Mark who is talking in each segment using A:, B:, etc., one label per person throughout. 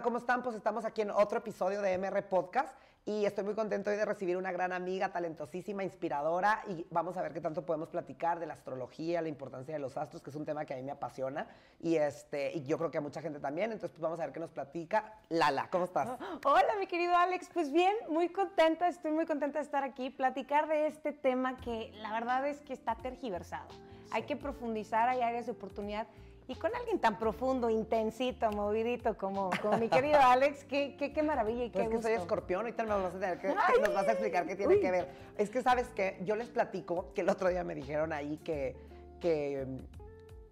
A: Hola, ¿cómo están? Pues estamos aquí en otro episodio de MR Podcast y estoy muy contento hoy de recibir una gran amiga, talentosísima, inspiradora y vamos a ver qué tanto podemos platicar de la astrología, la importancia de los astros, que es un tema que a mí me apasiona y, este, y yo creo que a mucha gente también, entonces pues vamos a ver qué nos platica. Lala, ¿cómo estás?
B: Hola, mi querido Alex, pues bien, muy contenta, estoy muy contenta de estar aquí, platicar de este tema que la verdad es que está tergiversado. Hay que profundizar, hay áreas de oportunidad y con alguien tan profundo, intensito, movidito como, como mi querido Alex, qué, qué, qué maravilla y qué
A: Pues es que
B: gusto.
A: soy escorpión, ahorita nos vas a, tener que, nos vas a explicar qué tiene
B: Uy.
A: que ver. Es que, ¿sabes qué? Yo les platico que el otro día me dijeron ahí que, que,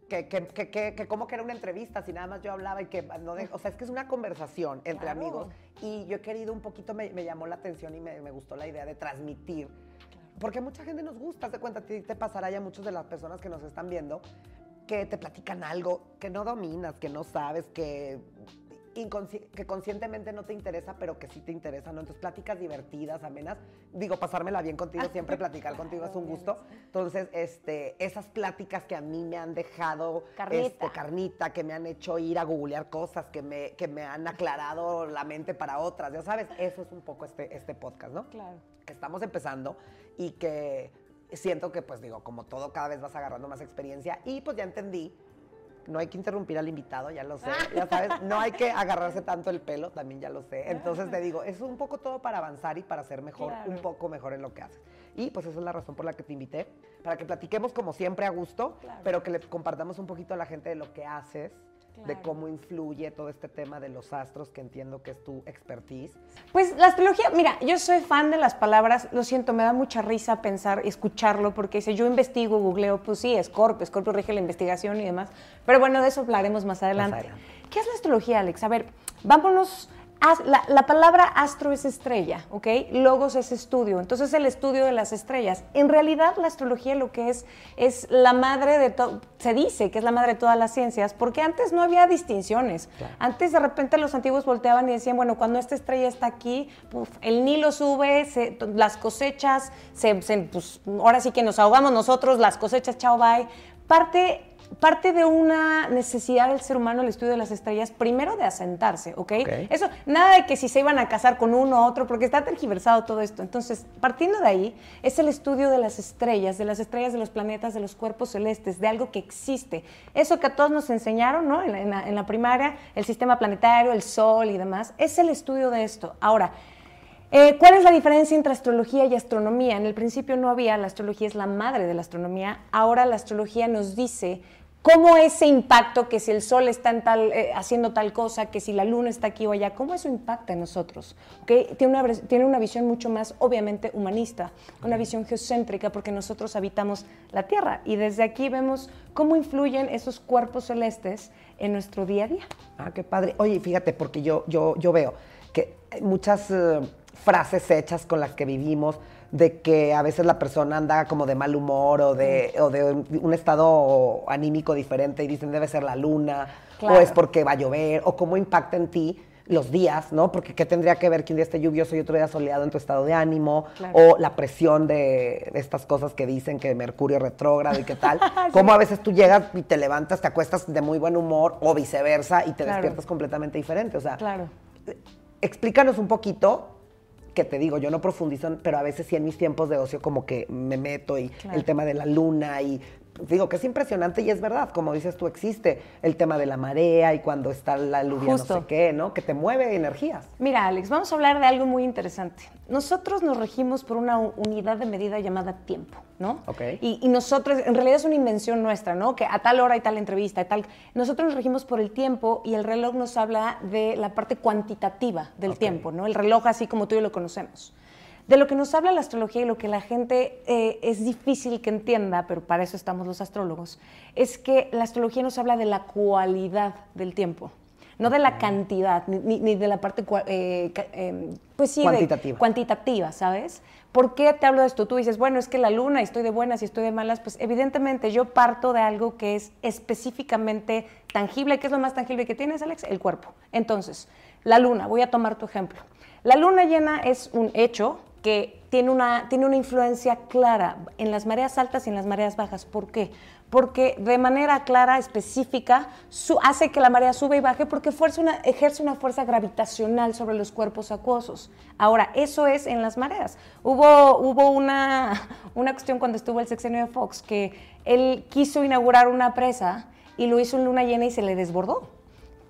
A: que, que, que, que- que como que era una entrevista, si nada más yo hablaba y que no de- o sea, es que es una conversación entre
B: Claro.
A: amigos y yo he querido un poquito, me, me llamó la atención y me, me gustó la idea de transmitir. Porque mucha gente nos gusta, de cuenta, te pasará ya muchas de las personas que nos están viendo, que te platican algo que no dominas, que no sabes, que, que conscientemente no te interesa, pero que sí te interesa, ¿no? Entonces, pláticas divertidas, amenas. Digo, pasármela bien contigo, siempre platicar contigo es un gusto. Entonces, este, esas pláticas que a mí me han dejado
B: Carnita.
A: este, carnita, que me han hecho ir a googlear cosas, que me, que me han aclarado la mente para otras, ya sabes, eso es un poco este, este podcast, ¿no?
B: Claro.
A: que estamos empezando y que siento que, pues digo, como todo, cada vez vas agarrando más experiencia y pues ya entendí, no hay que interrumpir al invitado, ya lo sé, ya sabes, no hay que agarrarse tanto el pelo, también ya lo sé. Entonces te digo, es un poco todo para avanzar y para ser mejor,
B: Claro.
A: un poco mejor en lo que haces. Y pues esa es la razón por la que te invité, para que platiquemos como siempre a gusto,
B: Claro.
A: pero que le compartamos un poquito a la gente de lo que haces. De cómo influye todo este tema de los astros, que entiendo que es tu expertise.
B: Pues la astrología, mira, yo soy fan de las palabras, lo siento, me da mucha risa pensar, escucharlo, porque si yo investigo, googleo, pues sí, Scorpio, Scorpio rige la investigación y demás, pero bueno, de eso hablaremos más adelante.
A: adelante.
B: ¿Qué es la astrología, Alex? A ver, vámonos, la, la palabra astro es estrella, ¿ok? Logos es estudio, entonces el estudio de las estrellas. En realidad la astrología lo que es es la madre de todo, se dice que es la madre de todas las ciencias, porque antes no había distinciones.
A: Claro.
B: Antes de repente los antiguos volteaban y decían, bueno, cuando esta estrella está aquí, puf, el Nilo sube, se- las cosechas, se, se- pues, ahora sí que nos ahogamos nosotros, las cosechas, chao, bye. Parte, parte de una necesidad del ser humano el estudio de las estrellas, primero de asentarse, ¿ok? Eso, nada de que si se iban a casar con uno o otro, porque está tergiversado todo esto. Entonces, partiendo de ahí, es el estudio de las estrellas, de las estrellas, de los planetas, de los cuerpos celestes, de algo que existe. Eso que a todos nos enseñaron, ¿no? En la, en la- en la primaria, el sistema planetario, el sol y demás, es el estudio de esto. Ahora, eh, ¿Cuál es la diferencia entre astrología y astronomía? En el principio no había, la astrología es la madre de la astronomía, ahora la astrología nos dice cómo ese impacto, que si el sol está en tal, eh, haciendo tal cosa, que si la luna está aquí o allá, cómo eso impacta en nosotros. ¿ok? Tiene, una, tiene una visión mucho más, obviamente, humanista, una visión geocéntrica, porque nosotros habitamos la Tierra y desde aquí vemos cómo influyen esos cuerpos celestes en nuestro día a día.
A: Ah, qué padre. Oye, fíjate, porque yo, yo, yo veo que muchas eh, frases hechas con las que vivimos, de que a veces la persona anda como de mal humor o de, o de un, estado anímico diferente y dicen debe ser la luna, o es porque va a llover, o cómo impacta en ti los días, ¿no? Porque qué tendría que ver que un día esté lluvioso y otro día soleado en tu estado de ánimo,
B: Claro.
A: o la presión de, estas cosas que dicen que Mercurio retrógrado y qué tal. Cómo a veces tú llegas y te levantas, te acuestas de muy buen humor, o viceversa, y te
B: Claro.
A: despiertas completamente diferente. O sea,
B: Claro.
A: explícanos un poquito, que te digo, yo no profundizo, pero a veces sí en mis tiempos de ocio como que me meto y
B: Claro.
A: el tema de la luna y digo que es impresionante y es verdad, como dices tú, existe el tema de la marea y cuando está la lluvia no sé qué, ¿no? Que te mueve energías.
B: Mira, Alex, vamos a hablar de algo muy interesante. Nosotros nos regimos por una unidad de medida llamada tiempo, ¿no?
A: Ok.
B: Y, y nosotros, en realidad es una invención nuestra, ¿no? Que a tal hora hay tal entrevista, tal. Nosotros nos regimos por el tiempo y el reloj nos habla de la parte cuantitativa del tiempo, ¿no? El reloj así como tú y yo lo conocemos. De lo que nos habla la astrología y lo que la gente eh, es difícil que entienda, pero para eso estamos los astrólogos, es que la astrología nos habla de la cualidad del tiempo, no de la cantidad, ni, de la parte, eh, em, pues sí, de-
A: Cuantitativa.
B: cuantitativa, ¿sabes? ¿Por qué te hablo de esto? Tú dices, bueno, es que la luna, y estoy de buenas y estoy de malas, pues evidentemente yo parto de algo que es específicamente tangible. ¿Qué es lo más tangible que tienes, Alex? El cuerpo. Entonces, la luna, voy a tomar tu ejemplo. La luna llena es un hecho que tiene una, tiene una influencia clara en las mareas altas y en las mareas bajas. ¿Por qué? Porque de manera clara, específica, hace que la marea sube y baje porque ejerce una fuerza gravitacional sobre los cuerpos acuosos. Ahora, eso es en las mareas. Hubo, hubo una, una cuestión cuando estuvo el sexenio de Fox que él quiso inaugurar una presa y lo hizo en luna llena y se le desbordó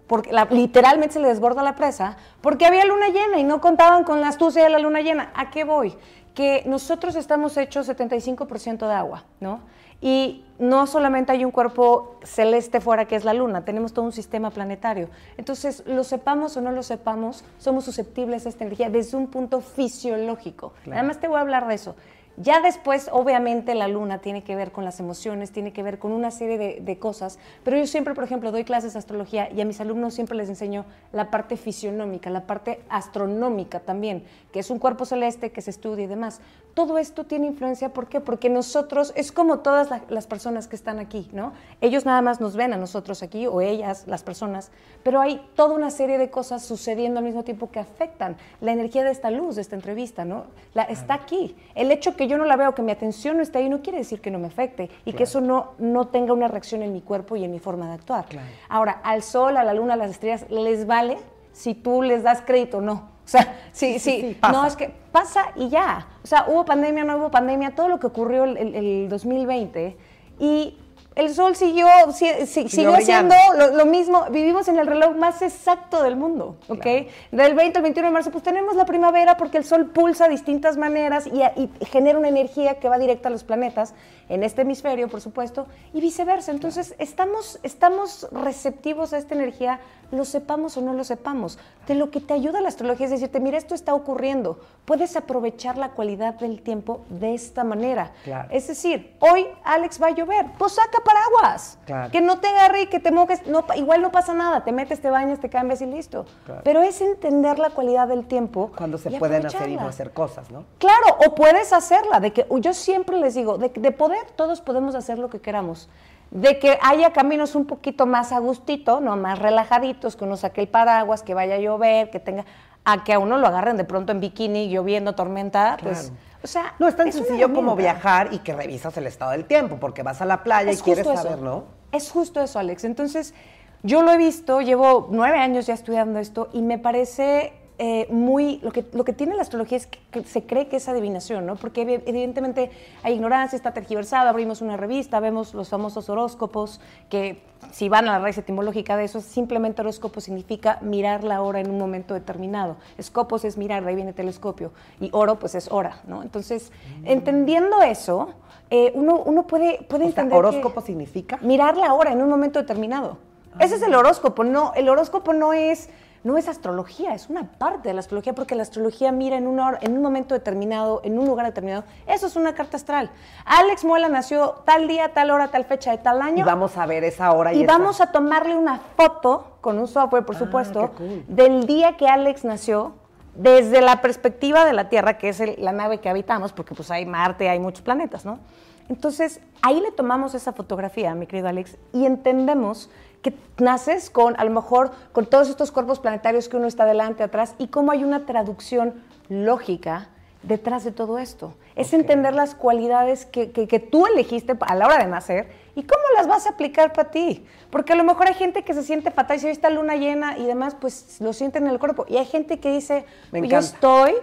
B: porque literalmente se le desborda la presa, porque había luna llena y no contaban con la astucia de la luna llena. ¿A qué voy? Que nosotros estamos hechos 75% de agua, ¿no? Y no solamente hay un cuerpo celeste fuera que es la luna, tenemos todo un sistema planetario. Entonces, lo sepamos o no lo sepamos, somos susceptibles a esta energía desde un punto fisiológico. Además, te voy a hablar de eso. Ya después, obviamente, la luna tiene que ver con las emociones, tiene que ver con una serie de, cosas, pero yo siempre, por ejemplo, doy clases de astrología y a mis alumnos siempre les enseño la parte fisionómica, la parte astronómica también, que es un cuerpo celeste que se estudia y demás. Todo esto tiene influencia, ¿por qué? Porque nosotros, es como todas las personas que están aquí, ¿no? Ellos nada más nos ven a nosotros aquí, o ellas, las personas, pero hay toda una serie de cosas sucediendo al mismo tiempo que afectan la energía de esta luz, de esta entrevista, ¿no? La, está aquí. El hecho que yo no la veo, que mi atención no está ahí, no quiere decir que no me afecte y que eso no, no tenga una reacción en mi cuerpo y en mi forma de actuar. Ahora, al sol, a la luna, a las estrellas, ¿les vale si tú les das crédito o no? O sea, sí, sí, no, es que pasa y ya. O sea, hubo pandemia, no hubo pandemia, todo lo que ocurrió el, el, el 2020 y el sol siguió, siguió, siendo lo, mismo. Vivimos en el reloj más exacto del mundo, ¿ok? Del 20 al 21 de marzo, pues tenemos la primavera porque el sol pulsa de distintas maneras y, y, genera una energía que va directa a los planetas, en este hemisferio, por supuesto, y viceversa. Entonces, estamos, estamos receptivos a esta energía lo sepamos o no lo sepamos. De lo que te ayuda la astrología es decirte, mira, esto está ocurriendo. Puedes aprovechar la cualidad del tiempo de esta manera. Es decir, hoy Alex va a llover, pues saca paraguas. Que no te agarre y que te mojes. No, igual no pasa nada, te metes, te bañas, te cambias y listo. Pero es entender la cualidad del tiempo.
A: Cuando se pueden hacer y no hacer cosas, ¿no?
B: Claro, o puedes hacerla. De que yo siempre les digo, de, de poder todos podemos hacer lo que queramos de que haya caminos un poquito más a gustito, ¿no? más relajaditos, que uno saque el paraguas, que vaya a llover, que tenga, a que a uno lo agarren de pronto en bikini, lloviendo, tormenta, pues... O sea,
A: no es tan sencillo como viajar y que revisas el estado del tiempo, porque vas a la playa y quieres saber, ¿no?
B: Es justo eso, Alex. Entonces, yo lo he visto, llevo nueve años ya estudiando esto y me parece eh, muy, lo que, lo que tiene la astrología es que, se cree que es adivinación, ¿no? Porque evidentemente hay ignorancia, está tergiversada, abrimos una revista, vemos los famosos horóscopos, que si van a la raíz etimológica de eso, simplemente horóscopo significa mirar la hora en un momento determinado. Escopos es mirar, de ahí viene telescopio, y oro pues es hora, ¿no? Entonces, mm. entendiendo eso, eh, uno, uno puede, puede entender
A: ¿Horóscopo significa?
B: Mirar la hora en un momento determinado. Ese es el ah. horóscopo, no, el horóscopo no es no es astrología, es una parte de la astrología, porque la astrología mira en, una en un momento determinado, en un lugar determinado. Eso es una carta astral. Alex Muela nació tal día, tal hora, tal fecha de tal año.
A: Y vamos a ver esa hora y,
B: y vamos a tomarle una foto con un software, por ah, supuesto, del día que Alex nació, desde la perspectiva de la Tierra, que es la nave que habitamos, porque pues hay Marte, hay muchos planetas, ¿no? Entonces, ahí le tomamos esa fotografía, mi querido Alex, y entendemos que naces con, a lo mejor, con todos estos cuerpos planetarios que uno está delante, atrás, y cómo hay una traducción lógica detrás de todo esto. Es entender las cualidades que, que, tú elegiste a la hora de nacer y cómo las vas a aplicar para ti. Porque a lo mejor hay gente que se siente fatal y si hoy está luna llena y demás, pues lo sienten en el cuerpo. Y hay gente que dice, yo estoy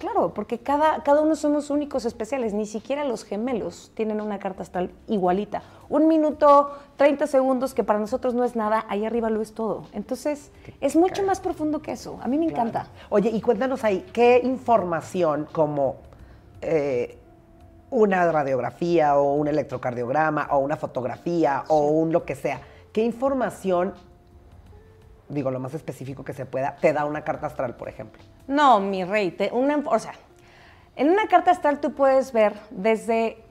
B: Claro, porque cada, cada uno somos únicos especiales, ni siquiera los gemelos tienen una carta astral igualita. Un minuto, 30 segundos, que para nosotros no es nada, ahí arriba lo es todo. Entonces, es mucho más profundo que eso. A mí me encanta.
A: Oye, y cuéntanos ahí, ¿qué información como eh, una radiografía o un electrocardiograma o una fotografía o un lo que sea, qué información, digo lo más específico que se pueda, te da una carta astral, por ejemplo?
B: No, mi rey, una, o sea, en una carta astral tú puedes ver desde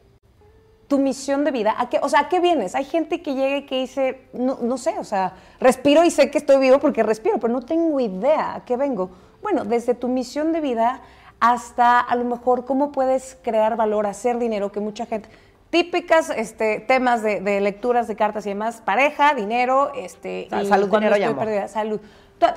B: tu misión de vida, ¿a qué, o sea, ¿a qué vienes? Hay gente que llega y que dice, no, no sé, o sea, respiro y sé que estoy vivo porque respiro, pero no tengo idea a qué vengo. Bueno, desde tu misión de vida hasta a lo mejor cómo puedes crear valor, hacer dinero, que mucha gente, típicas este, temas de, lecturas de cartas y demás, pareja, dinero, este,
A: salud, dinero
B: salud.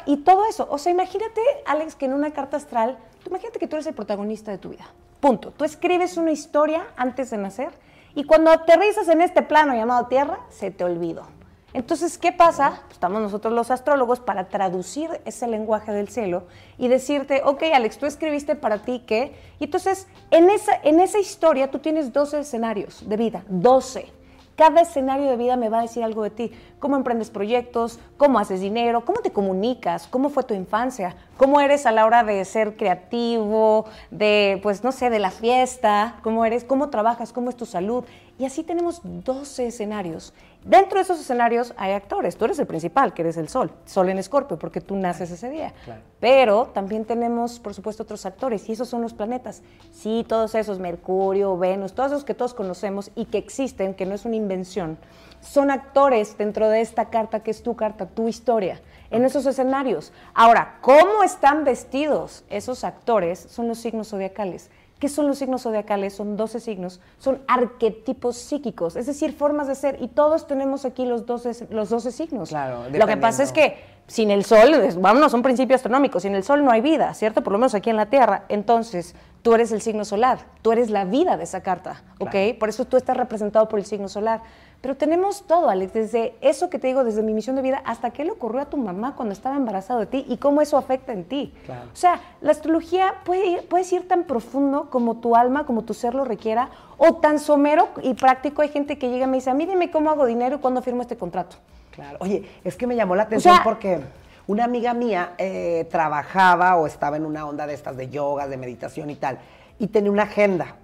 B: Y todo eso. O sea, imagínate, Alex, que en una carta astral imagínate que tú eres el protagonista de tu vida. Punto. Tú escribes una historia antes de nacer y cuando aterrizas en este plano llamado Tierra, se te olvidó. Entonces, ¿qué pasa? Pues estamos nosotros los astrólogos para traducir ese lenguaje del cielo y decirte, ok, Alex, tú escribiste para ti qué. Y entonces, en esa, en esa historia tú tienes 12 escenarios de vida, 12. Cada escenario de vida me va a decir algo de ti. Cómo emprendes proyectos, cómo haces dinero, cómo te comunicas, cómo fue tu infancia, cómo eres a la hora de ser creativo, de, pues no sé, de la fiesta, cómo eres, cómo trabajas, cómo es tu salud. Y así tenemos 12 escenarios. Dentro de esos escenarios hay actores. Tú eres el principal, que eres el sol, sol en escorpio, porque tú naces ese día. Pero también tenemos, por supuesto, otros actores, y esos son los planetas. Sí, todos esos, Mercurio, Venus, todos esos que todos conocemos y que existen, que no es una invención, son actores dentro de esta carta que es tu carta, tu historia, en esos escenarios. Ahora, ¿cómo están vestidos esos actores? Son los signos zodiacales. ¿Qué son los signos zodiacales? Son 12 signos, son arquetipos psíquicos, es decir, formas de ser, y todos tenemos aquí los 12, los 12 signos.
A: Claro,
B: Lo que pasa es que sin el sol, vámonos a un principio astronómico, sin el sol no hay vida, ¿cierto? Por lo menos aquí en la Tierra. Entonces, tú eres el signo solar, tú eres la vida de esa carta, ¿ok? Por eso tú estás representado por el signo solar. Pero tenemos todo, Alex, desde eso que te digo, desde mi misión de vida, hasta qué le ocurrió a tu mamá cuando estaba embarazada de ti y cómo eso afecta en ti. O sea, la astrología puede ir, puede ir tan profundo como tu alma, como tu ser lo requiera, o tan somero y práctico. Hay gente que llega y me dice, a mí dime cómo hago dinero y cuándo firmo este contrato.
A: Claro. Oye, es que me llamó la atención porque una amiga mía eh, trabajaba o estaba en una onda de estas de yoga, de meditación y tal, y tenía una agenda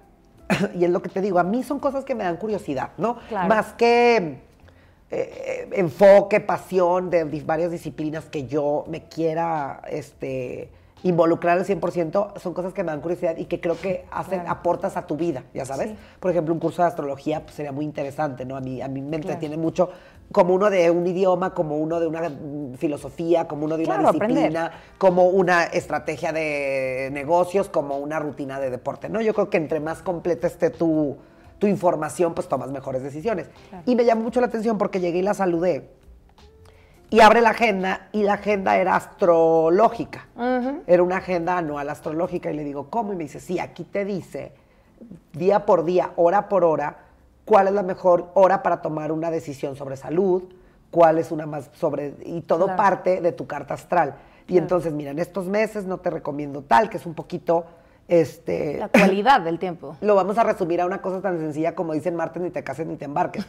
A: y es lo que te digo, a mí son cosas que me dan curiosidad, ¿no? Más que eh, enfoque, pasión de varias disciplinas que yo me quiera este, involucrar al 100%, son cosas que me dan curiosidad y que creo que hacen, aportas a tu vida, ya sabes. Por ejemplo, un curso de astrología pues, sería muy interesante, ¿no? A mí, a mí me entretiene mucho como uno de un idioma, como uno de una filosofía, como uno de una disciplina, como una estrategia de negocios, como una rutina de deporte, ¿no? Yo creo que entre más completa esté tu, tu información, pues tomas mejores decisiones. Y me llamó mucho la atención porque llegué y la saludé. Y abre la agenda y la agenda era astrológica. Era una agenda anual astrológica y le digo, ¿cómo? Y me dice, sí, aquí te dice día por día, hora por hora, cuál es la mejor hora para tomar una decisión sobre salud, cuál es una más sobre... Y todo parte de tu carta astral. Y entonces, mira, en estos meses no te recomiendo tal, que es un poquito este,
B: la cualidad del tiempo.
A: Lo vamos a resumir a una cosa tan sencilla como dicen martes, ni te cases ni te embarques.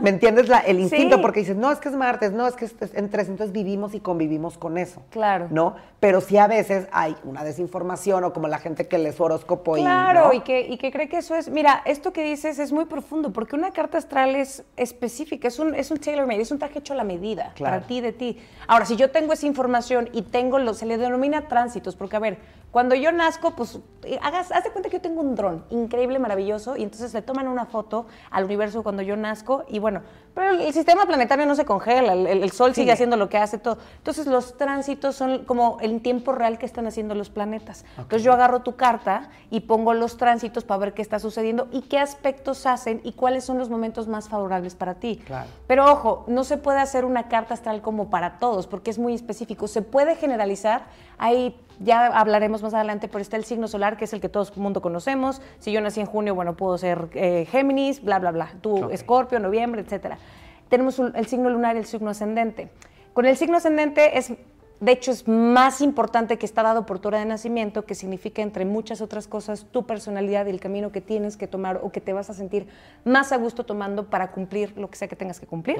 A: ¿Me entiendes? La, el instinto, porque dices, no, es que es martes, no, es que es en tres, entonces vivimos y convivimos con eso.
B: Claro.
A: ¿No? Pero sí a veces hay una desinformación o como la gente que lee su horóscopo
B: y. Claro, y, que, y que cree que eso es. Mira, esto que dices es muy profundo, porque una carta astral es específica, es un, es un tailor-made, es un traje hecho a la medida, para ti, de ti. Ahora, si yo tengo esa información y tengo, lo, se le denomina tránsitos, porque a ver, cuando yo nazco, pues, hagas, haz de cuenta que yo tengo un dron increíble, maravilloso, y entonces le toman una foto al universo cuando yo nazco, y bueno, pero el, sistema planetario no se congela, el, Sol sigue haciendo lo que hace todo. Entonces los tránsitos son como el tiempo real que están haciendo los planetas. Entonces yo agarro tu carta y pongo los tránsitos para ver qué está sucediendo y qué aspectos hacen y cuáles son los momentos más favorables para ti.
A: Claro.
B: Pero ojo, no se puede hacer una carta astral como para todos, porque es muy específico. Se puede generalizar, hay ya hablaremos más adelante, pero está el signo solar, que es el que todo el mundo conocemos. Si yo nací en junio, bueno, puedo ser eh, Géminis, bla, bla, bla. Tú, Escorpio, noviembre, etcétera. Tenemos el signo lunar y el signo ascendente. Con el signo ascendente es de hecho, es más importante que está dado por tu hora de nacimiento, que significa, entre muchas otras cosas, tu personalidad y el camino que tienes que tomar o que te vas a sentir más a gusto tomando para cumplir lo que sea que tengas que cumplir.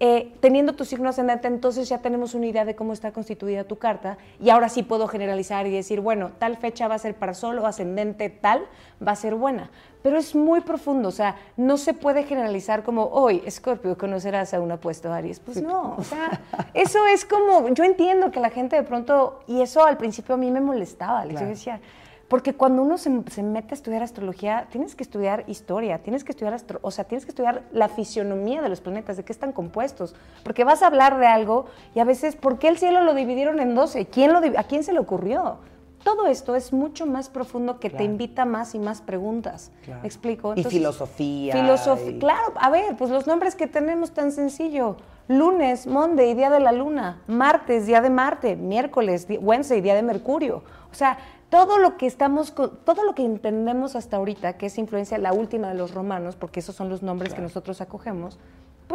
B: Eh, teniendo tu signo ascendente, entonces ya tenemos una idea de cómo está constituida tu carta y ahora sí puedo generalizar y decir, bueno, tal fecha va a ser para solo ascendente tal, va a ser buena pero es muy profundo, o sea, no se puede generalizar como, hoy, Scorpio, conocerás a un apuesto Aries. Pues no, o sea, eso es como, yo entiendo que la gente de pronto, y eso al principio a mí me molestaba, yo decía, porque cuando uno se, mete a estudiar astrología, tienes que estudiar historia, tienes que estudiar, o sea, tienes que estudiar la fisionomía de los planetas, de qué están compuestos, porque vas a hablar de algo y a veces, ¿por qué el cielo lo dividieron en 12? ¿Quién lo, ¿A quién se le ocurrió? Todo esto es mucho más profundo que te invita más y más preguntas. ¿Me explico?
A: y filosofía.
B: Filosofía, claro. A ver, pues los nombres que tenemos tan sencillo. Lunes, Monday, día de la luna. Martes, día de Marte. Miércoles, Wednesday, día de Mercurio. O sea, todo lo que estamos, todo lo que entendemos hasta ahorita, que es influencia la última de los romanos, porque esos son los nombres que nosotros acogemos,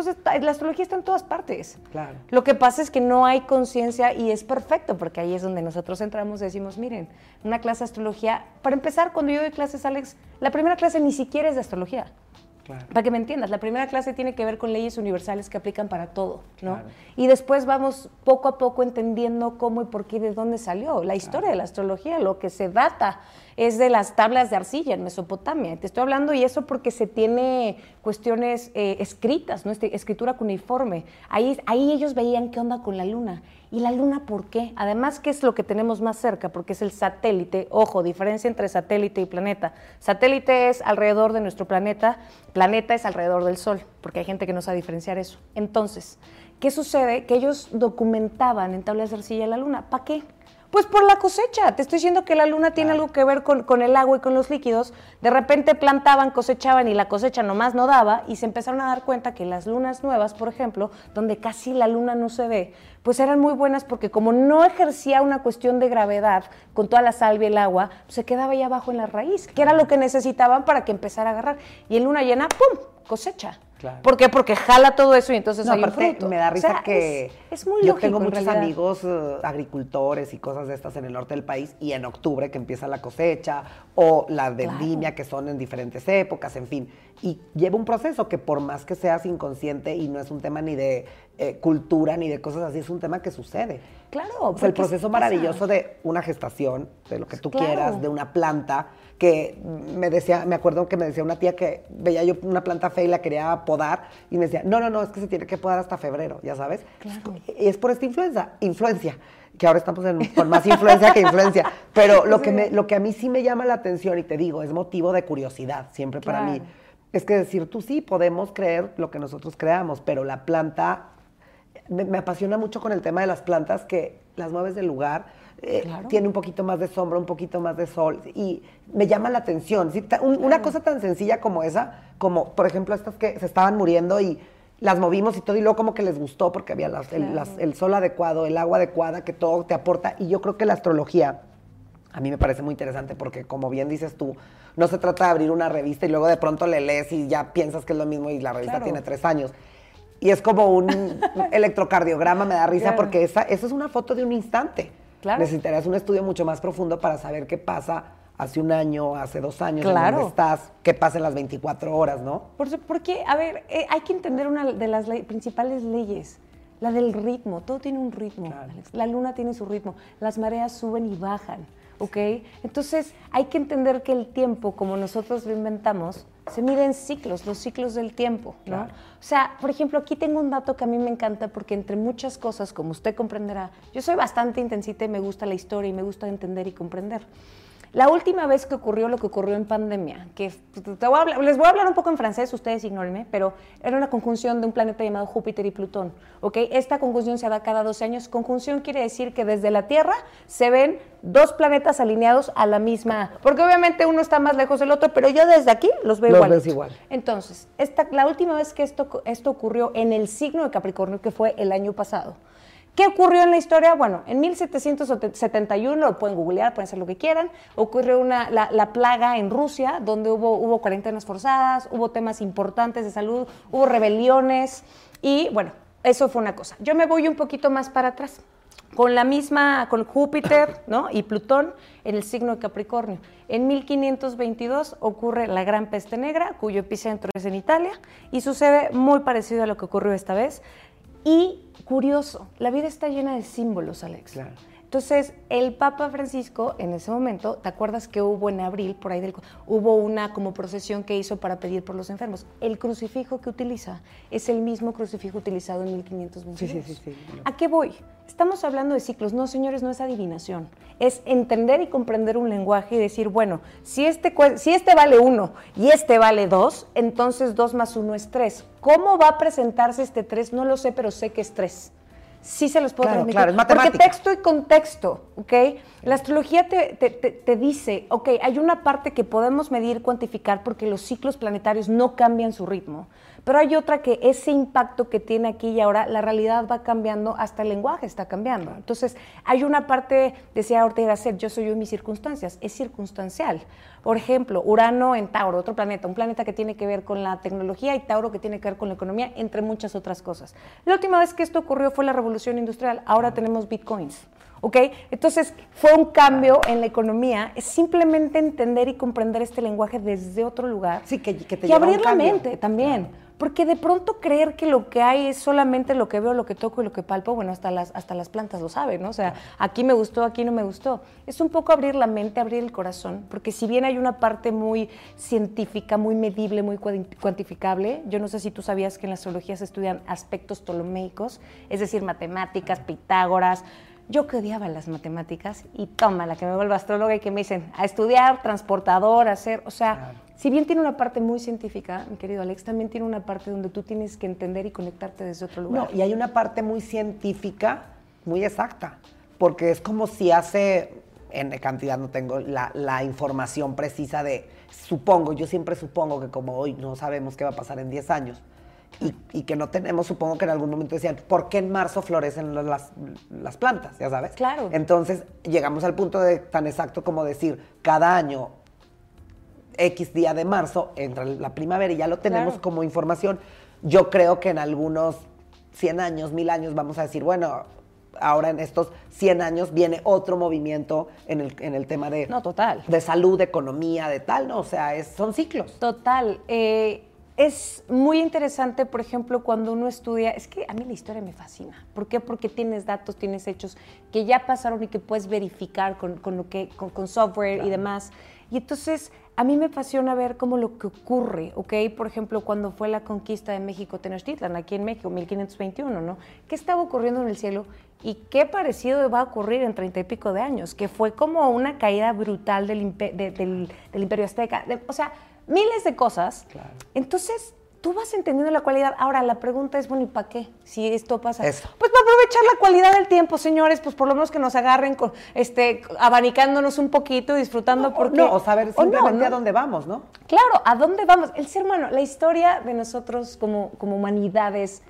B: pues la astrología está en todas partes.
A: Claro.
B: Lo que pasa es que no hay conciencia y es perfecto, porque ahí es donde nosotros entramos y decimos, miren, una clase de astrología, para empezar, cuando yo doy clases, Alex, la primera clase ni siquiera es de astrología. Para que me entiendas, la primera clase tiene que ver con leyes universales que aplican para todo, ¿no? Y después vamos poco a poco entendiendo cómo y por qué y de dónde salió. La historia de la astrología, lo que se data es de las tablas de arcilla en Mesopotamia. Te estoy hablando y eso porque se tiene cuestiones eh, escritas, ¿no? Este, escritura cuneiforme. Ahí, ahí ellos veían qué onda con la luna ¿Y la Luna por qué? Además, ¿qué es lo que tenemos más cerca? Porque es el satélite. Ojo, diferencia entre satélite y planeta. Satélite es alrededor de nuestro planeta, planeta es alrededor del Sol, porque hay gente que no sabe diferenciar eso. Entonces, ¿qué sucede? Que ellos documentaban en tablas de arcilla la Luna. ¿Para qué? Pues por la cosecha. Te estoy diciendo que la luna tiene algo que ver con, el agua y con los líquidos. De repente plantaban, cosechaban y la cosecha nomás no daba y se empezaron a dar cuenta que las lunas nuevas, por ejemplo, donde casi la luna no se ve, pues eran muy buenas porque como no ejercía una cuestión de gravedad con toda la salvia y el agua, se quedaba ahí abajo en la raíz, que era lo que necesitaban para que empezara a agarrar. Y en luna llena, ¡pum! cosecha. ¿Por qué? Porque jala todo eso y entonces hay un fruto.
A: Me da risa que es, muy yo tengo muchos amigos eh, agricultores y cosas de estas en el norte del país y en octubre que empieza la cosecha o la vendimia que son en diferentes épocas, en fin. Y lleva un proceso que por más que seas inconsciente y no es un tema ni de eh, cultura ni de cosas así, es un tema que sucede.
B: Claro.
A: O el proceso maravilloso de una gestación, de lo que tú quieras, de una planta que me decía, me acuerdo que me decía una tía que veía yo una planta fea y la quería podar y me decía, no, no, no, es que se tiene que podar hasta febrero, ya sabes. Claro. Y es por esta influencia, influencia, que ahora estamos con más influencia que influencia. Pero lo, que me, lo que a mí sí me llama la atención y te digo, es motivo de curiosidad siempre para mí, es que decir, tú sí podemos creer lo que nosotros creamos, pero la planta, me, me apasiona mucho con el tema de las plantas que las mueves del lugar eh, tiene un poquito más de sombra, un poquito más de sol, y me llama la atención. Una cosa tan sencilla como esa, como por ejemplo estas que se estaban muriendo y las movimos y todo, y luego como que les gustó porque había el, sol adecuado, el agua adecuada, que todo te aporta, y yo creo que la astrología a mí me parece muy interesante porque, como bien dices tú, no se trata de abrir una revista y luego de pronto le lees y ya piensas que es lo mismo y la revista tiene tres años. Y es como un electrocardiograma, me da risa porque esa, esa es una foto de un instante. Necesitarías un estudio mucho más profundo para saber qué pasa hace un año, hace dos años, dónde estás, qué pasa en las 24 horas, ¿no?
B: Por, porque, a ver, eh, hay que entender una de las principales leyes, la del ritmo. Todo tiene un ritmo, La luna tiene su ritmo. Las mareas suben y bajan, ¿ok? Entonces, hay que entender que el tiempo, como nosotros lo inventamos, se mide en ciclos, los ciclos del tiempo, ¿no? O sea, por ejemplo, aquí tengo un dato que a mí me encanta porque entre muchas coses, como usted comprenderá, yo soy bastante intensita y me gusta la historia y me gusta entender y comprender. La última vez que ocurrió lo que ocurrió en pandemia, que les voy a hablar un poco en francés, ustedes ignórenme, pero era una conjunción de un planeta llamado Júpiter y Plutón. ¿ok? Esta conjunción se da cada 12 años. Conjunción quiere decir que desde la Tierra se ven dos planetas alineados a la misma, porque obviamente uno está más lejos del otro, pero yo desde aquí los veo
A: los igual.
B: Entonces, esta, la última vez que esto, esto ocurrió en el signo de Capricornio, que fue el año pasado, ¿Qué ocurrió en la historia? Bueno, en 1771, lo pueden googlear, pueden hacer lo que quieran, ocurrió una, la, plaga en Rusia, donde hubo, hubo cuarentenas forzadas, hubo temas importantes de salud, hubo rebeliones y bueno, eso fue una cosa. Yo me voy un poquito más para atrás, con la misma, con Júpiter ¿no? y Plutón en el signo de Capricornio. En 1522 ocurre la Gran Peste Negra, cuyo epicentro es en Italia, y sucede muy parecido a lo que ocurrió esta vez. Y curioso, la vida está llena de símbolos, Alex. Entonces, el Papa Francisco, en ese momento, ¿te acuerdas que hubo en abril, por ahí del, hubo una como procesión que hizo para pedir por los enfermos? El crucifijo que utiliza es el mismo crucifijo utilizado en 1522. Sí, sí, sí, ¿A qué voy? Estamos hablando de ciclos. No, señores, no es adivinación. Es entender y comprender un lenguaje y decir, bueno, si este, si este vale uno y este vale dos, entonces dos más uno es tres. ¿Cómo va a presentarse este tres? No lo sé, pero sé que es tres. Sí se los puedo
A: Claro,
B: transmitir.
A: claro,
B: Porque texto y contexto, ¿ok? La astrología te, te- te- te dice, ok, hay una parte que podemos medir, cuantificar, porque los ciclos planetarios no cambian su ritmo. Pero hay otra que ese impacto que tiene aquí y ahora, la realidad va cambiando, hasta el lenguaje está cambiando. Entonces, hay una parte, decía Ortega Gasset, yo soy yo en mis circunstancias, es circunstancial. Por ejemplo, Urano en Tauro, otro planeta, un planeta que tiene que ver con la tecnología y Tauro que tiene que ver con la economía, entre muchas otras cosas. La última vez que esto ocurrió fue la revolución industrial, ahora tenemos bitcoins. ¿Ok? Entonces, fue un cambio en la economía, es simplemente entender y comprender este lenguaje desde otro lugar.
A: Sí, que- que te
B: y
A: lleva a un
B: abrir la mente también. Porque de pronto creer que lo que hay es solamente lo que veo, lo que toco y lo que palpo, bueno, hasta las, hasta las plantas lo saben, ¿no? O sea, aquí me gustó, aquí no me gustó. Es un poco abrir la mente, abrir el corazón, porque si bien hay una parte muy científica, muy medible, muy cuan- cuantificable, yo no sé si tú sabías que en la astrología se estudian aspectos ptolomeicos, es decir, matemáticas, Pitágoras, yo que odiaba las matemáticas y toma, la que me vuelvo astróloga y que me dicen a estudiar, transportador, a hacer, o sea,
A: Claro.
B: Si bien tiene una parte muy científica, mi querido Alex, también tiene una parte donde tú tienes que entender y conectarte desde otro lugar.
A: No, y hay una parte muy científica, muy exacta, porque es como si hace, en cantidad no tengo la, la información precisa de, supongo, yo siempre supongo que como hoy no sabemos qué va a pasar en 10 años, y, y que no tenemos, supongo que en algún momento decían, ¿por qué en marzo florecen lo- las, las plantas? Ya sabes.
B: Claro.
A: Entonces llegamos al punto de tan exacto como decir, cada año X día de marzo entra la primavera y ya lo tenemos
B: Claro.
A: como información. Yo creo que en algunos 100 años, 1000 años vamos a decir, bueno, ahora en estos 100 años viene otro movimiento en el, en el tema de,
B: No, total.
A: de salud, de economía, de tal, ¿no? O sea, es- son ciclos.
B: Total. eh, es muy interesante, por ejemplo, cuando uno estudia, es que a mí la historia me fascina. ¿Por qué? Porque tienes datos, tienes hechos que ya pasaron y que puedes verificar con, con lo que, con, con software y demás. Y entonces a mí me apasiona ver cómo lo que ocurre, ¿ok? Por ejemplo, cuando fue la conquista de México Tenochtitlan, aquí en México, 1521, ¿no? ¿Qué estaba ocurriendo en el cielo? ¿Y qué parecido va a ocurrir en treinta y pico de años? Que fue como una caída brutal del, impe- de- del, del imperio azteca. De- o sea, miles de cosas.
A: Claro.
B: Entonces, tú vas entendiendo la cualidad. Ahora, la pregunta es, bueno, ¿y para qué? Si esto pasa.
A: Eso.
B: Pues para aprovechar la cualidad del tiempo, señores, pues por lo menos que nos agarren con, este, abanicándonos un poquito, disfrutando porque...
A: no, o saber
B: o no,
A: simplemente
B: ¿no?
A: a dónde vamos, ¿no?
B: Claro, ¿a dónde vamos? El ser humano, la historia de nosotros como, como humanidades,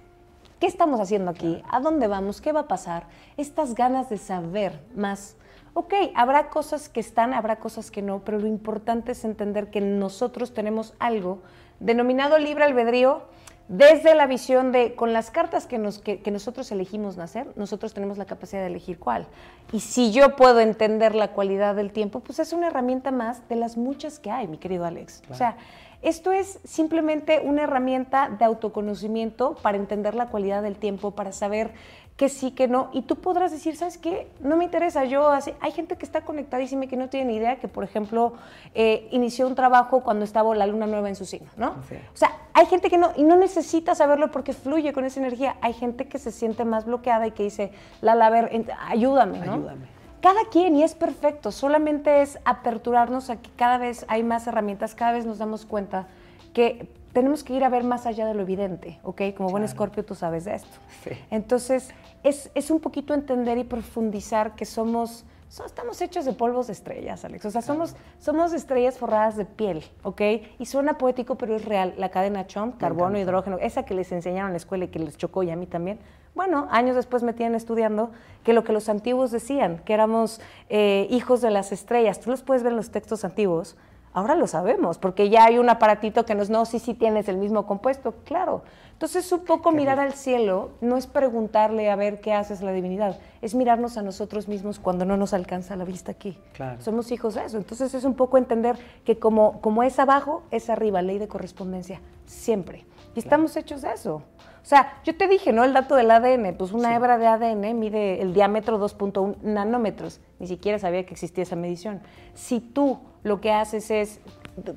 B: ¿qué estamos haciendo aquí? ¿A dónde vamos? ¿Qué va a pasar? Estas ganas de saber más. Ok, habrá cosas que están, habrá cosas que no, pero lo importante es entender que nosotros tenemos algo denominado libre albedrío desde la visión de, con las cartas que, nos, que, que nosotros elegimos nacer, nosotros tenemos la capacidad de elegir cuál. Y si yo puedo entender la cualidad del tiempo, pues es una herramienta más de las muchas que hay, mi querido Alex. O sea, esto es simplemente una herramienta de autoconocimiento para entender la cualidad del tiempo, para saber que sí, que no. Y tú podrás decir, ¿sabes qué? No me interesa. Yo, así, hay gente que está conectadísima y que no tiene ni idea que, por ejemplo, eh, inició un trabajo cuando estaba la luna nueva en su signo, ¿no?
A: Sí.
B: O sea, hay gente que no, y no necesita saberlo porque fluye con esa energía. Hay gente que se siente más bloqueada y que dice, Lala, a ver, ayúdame, ¿no?
A: Ayúdame.
B: Cada quien, y es perfecto, solamente es aperturarnos a que cada vez hay más herramientas, cada vez nos damos cuenta que tenemos que ir a ver más allá de lo evidente, ¿ok? Como buen escorpio tú sabes de esto.
A: Sí.
B: Entonces, es, es un poquito entender y profundizar que somos, so- estamos hechos de polvos de estrellas, Alex. O sea, somos, somos estrellas forradas de piel, ¿ok? Y suena poético, pero es real. La cadena Chomp, carbono, hidrógeno, esa que les enseñaron en la escuela y que les chocó y a mí también. Bueno, años después me tienen estudiando que lo que los antiguos decían, que éramos eh, hijos de las estrellas. Tú los puedes ver en los textos antiguos. Ahora lo sabemos, porque ya hay un aparatito que nos, no, sí, sí tienes el mismo compuesto, claro. Entonces, un poco mirar al cielo no es preguntarle a ver qué haces la divinidad, es mirarnos a nosotros mismos cuando no nos alcanza la vista aquí.
A: Claro.
B: Somos hijos de eso. Entonces, es un poco entender que como, como es abajo, es arriba, ley de correspondencia, siempre. Y estamos hechos de eso. O sea, yo te dije, ¿no? El dato del ADN, pues una hebra de ADN mide el diámetro 2.1 nanómetros. Ni siquiera sabía que existía esa medición. Si tú lo que haces es,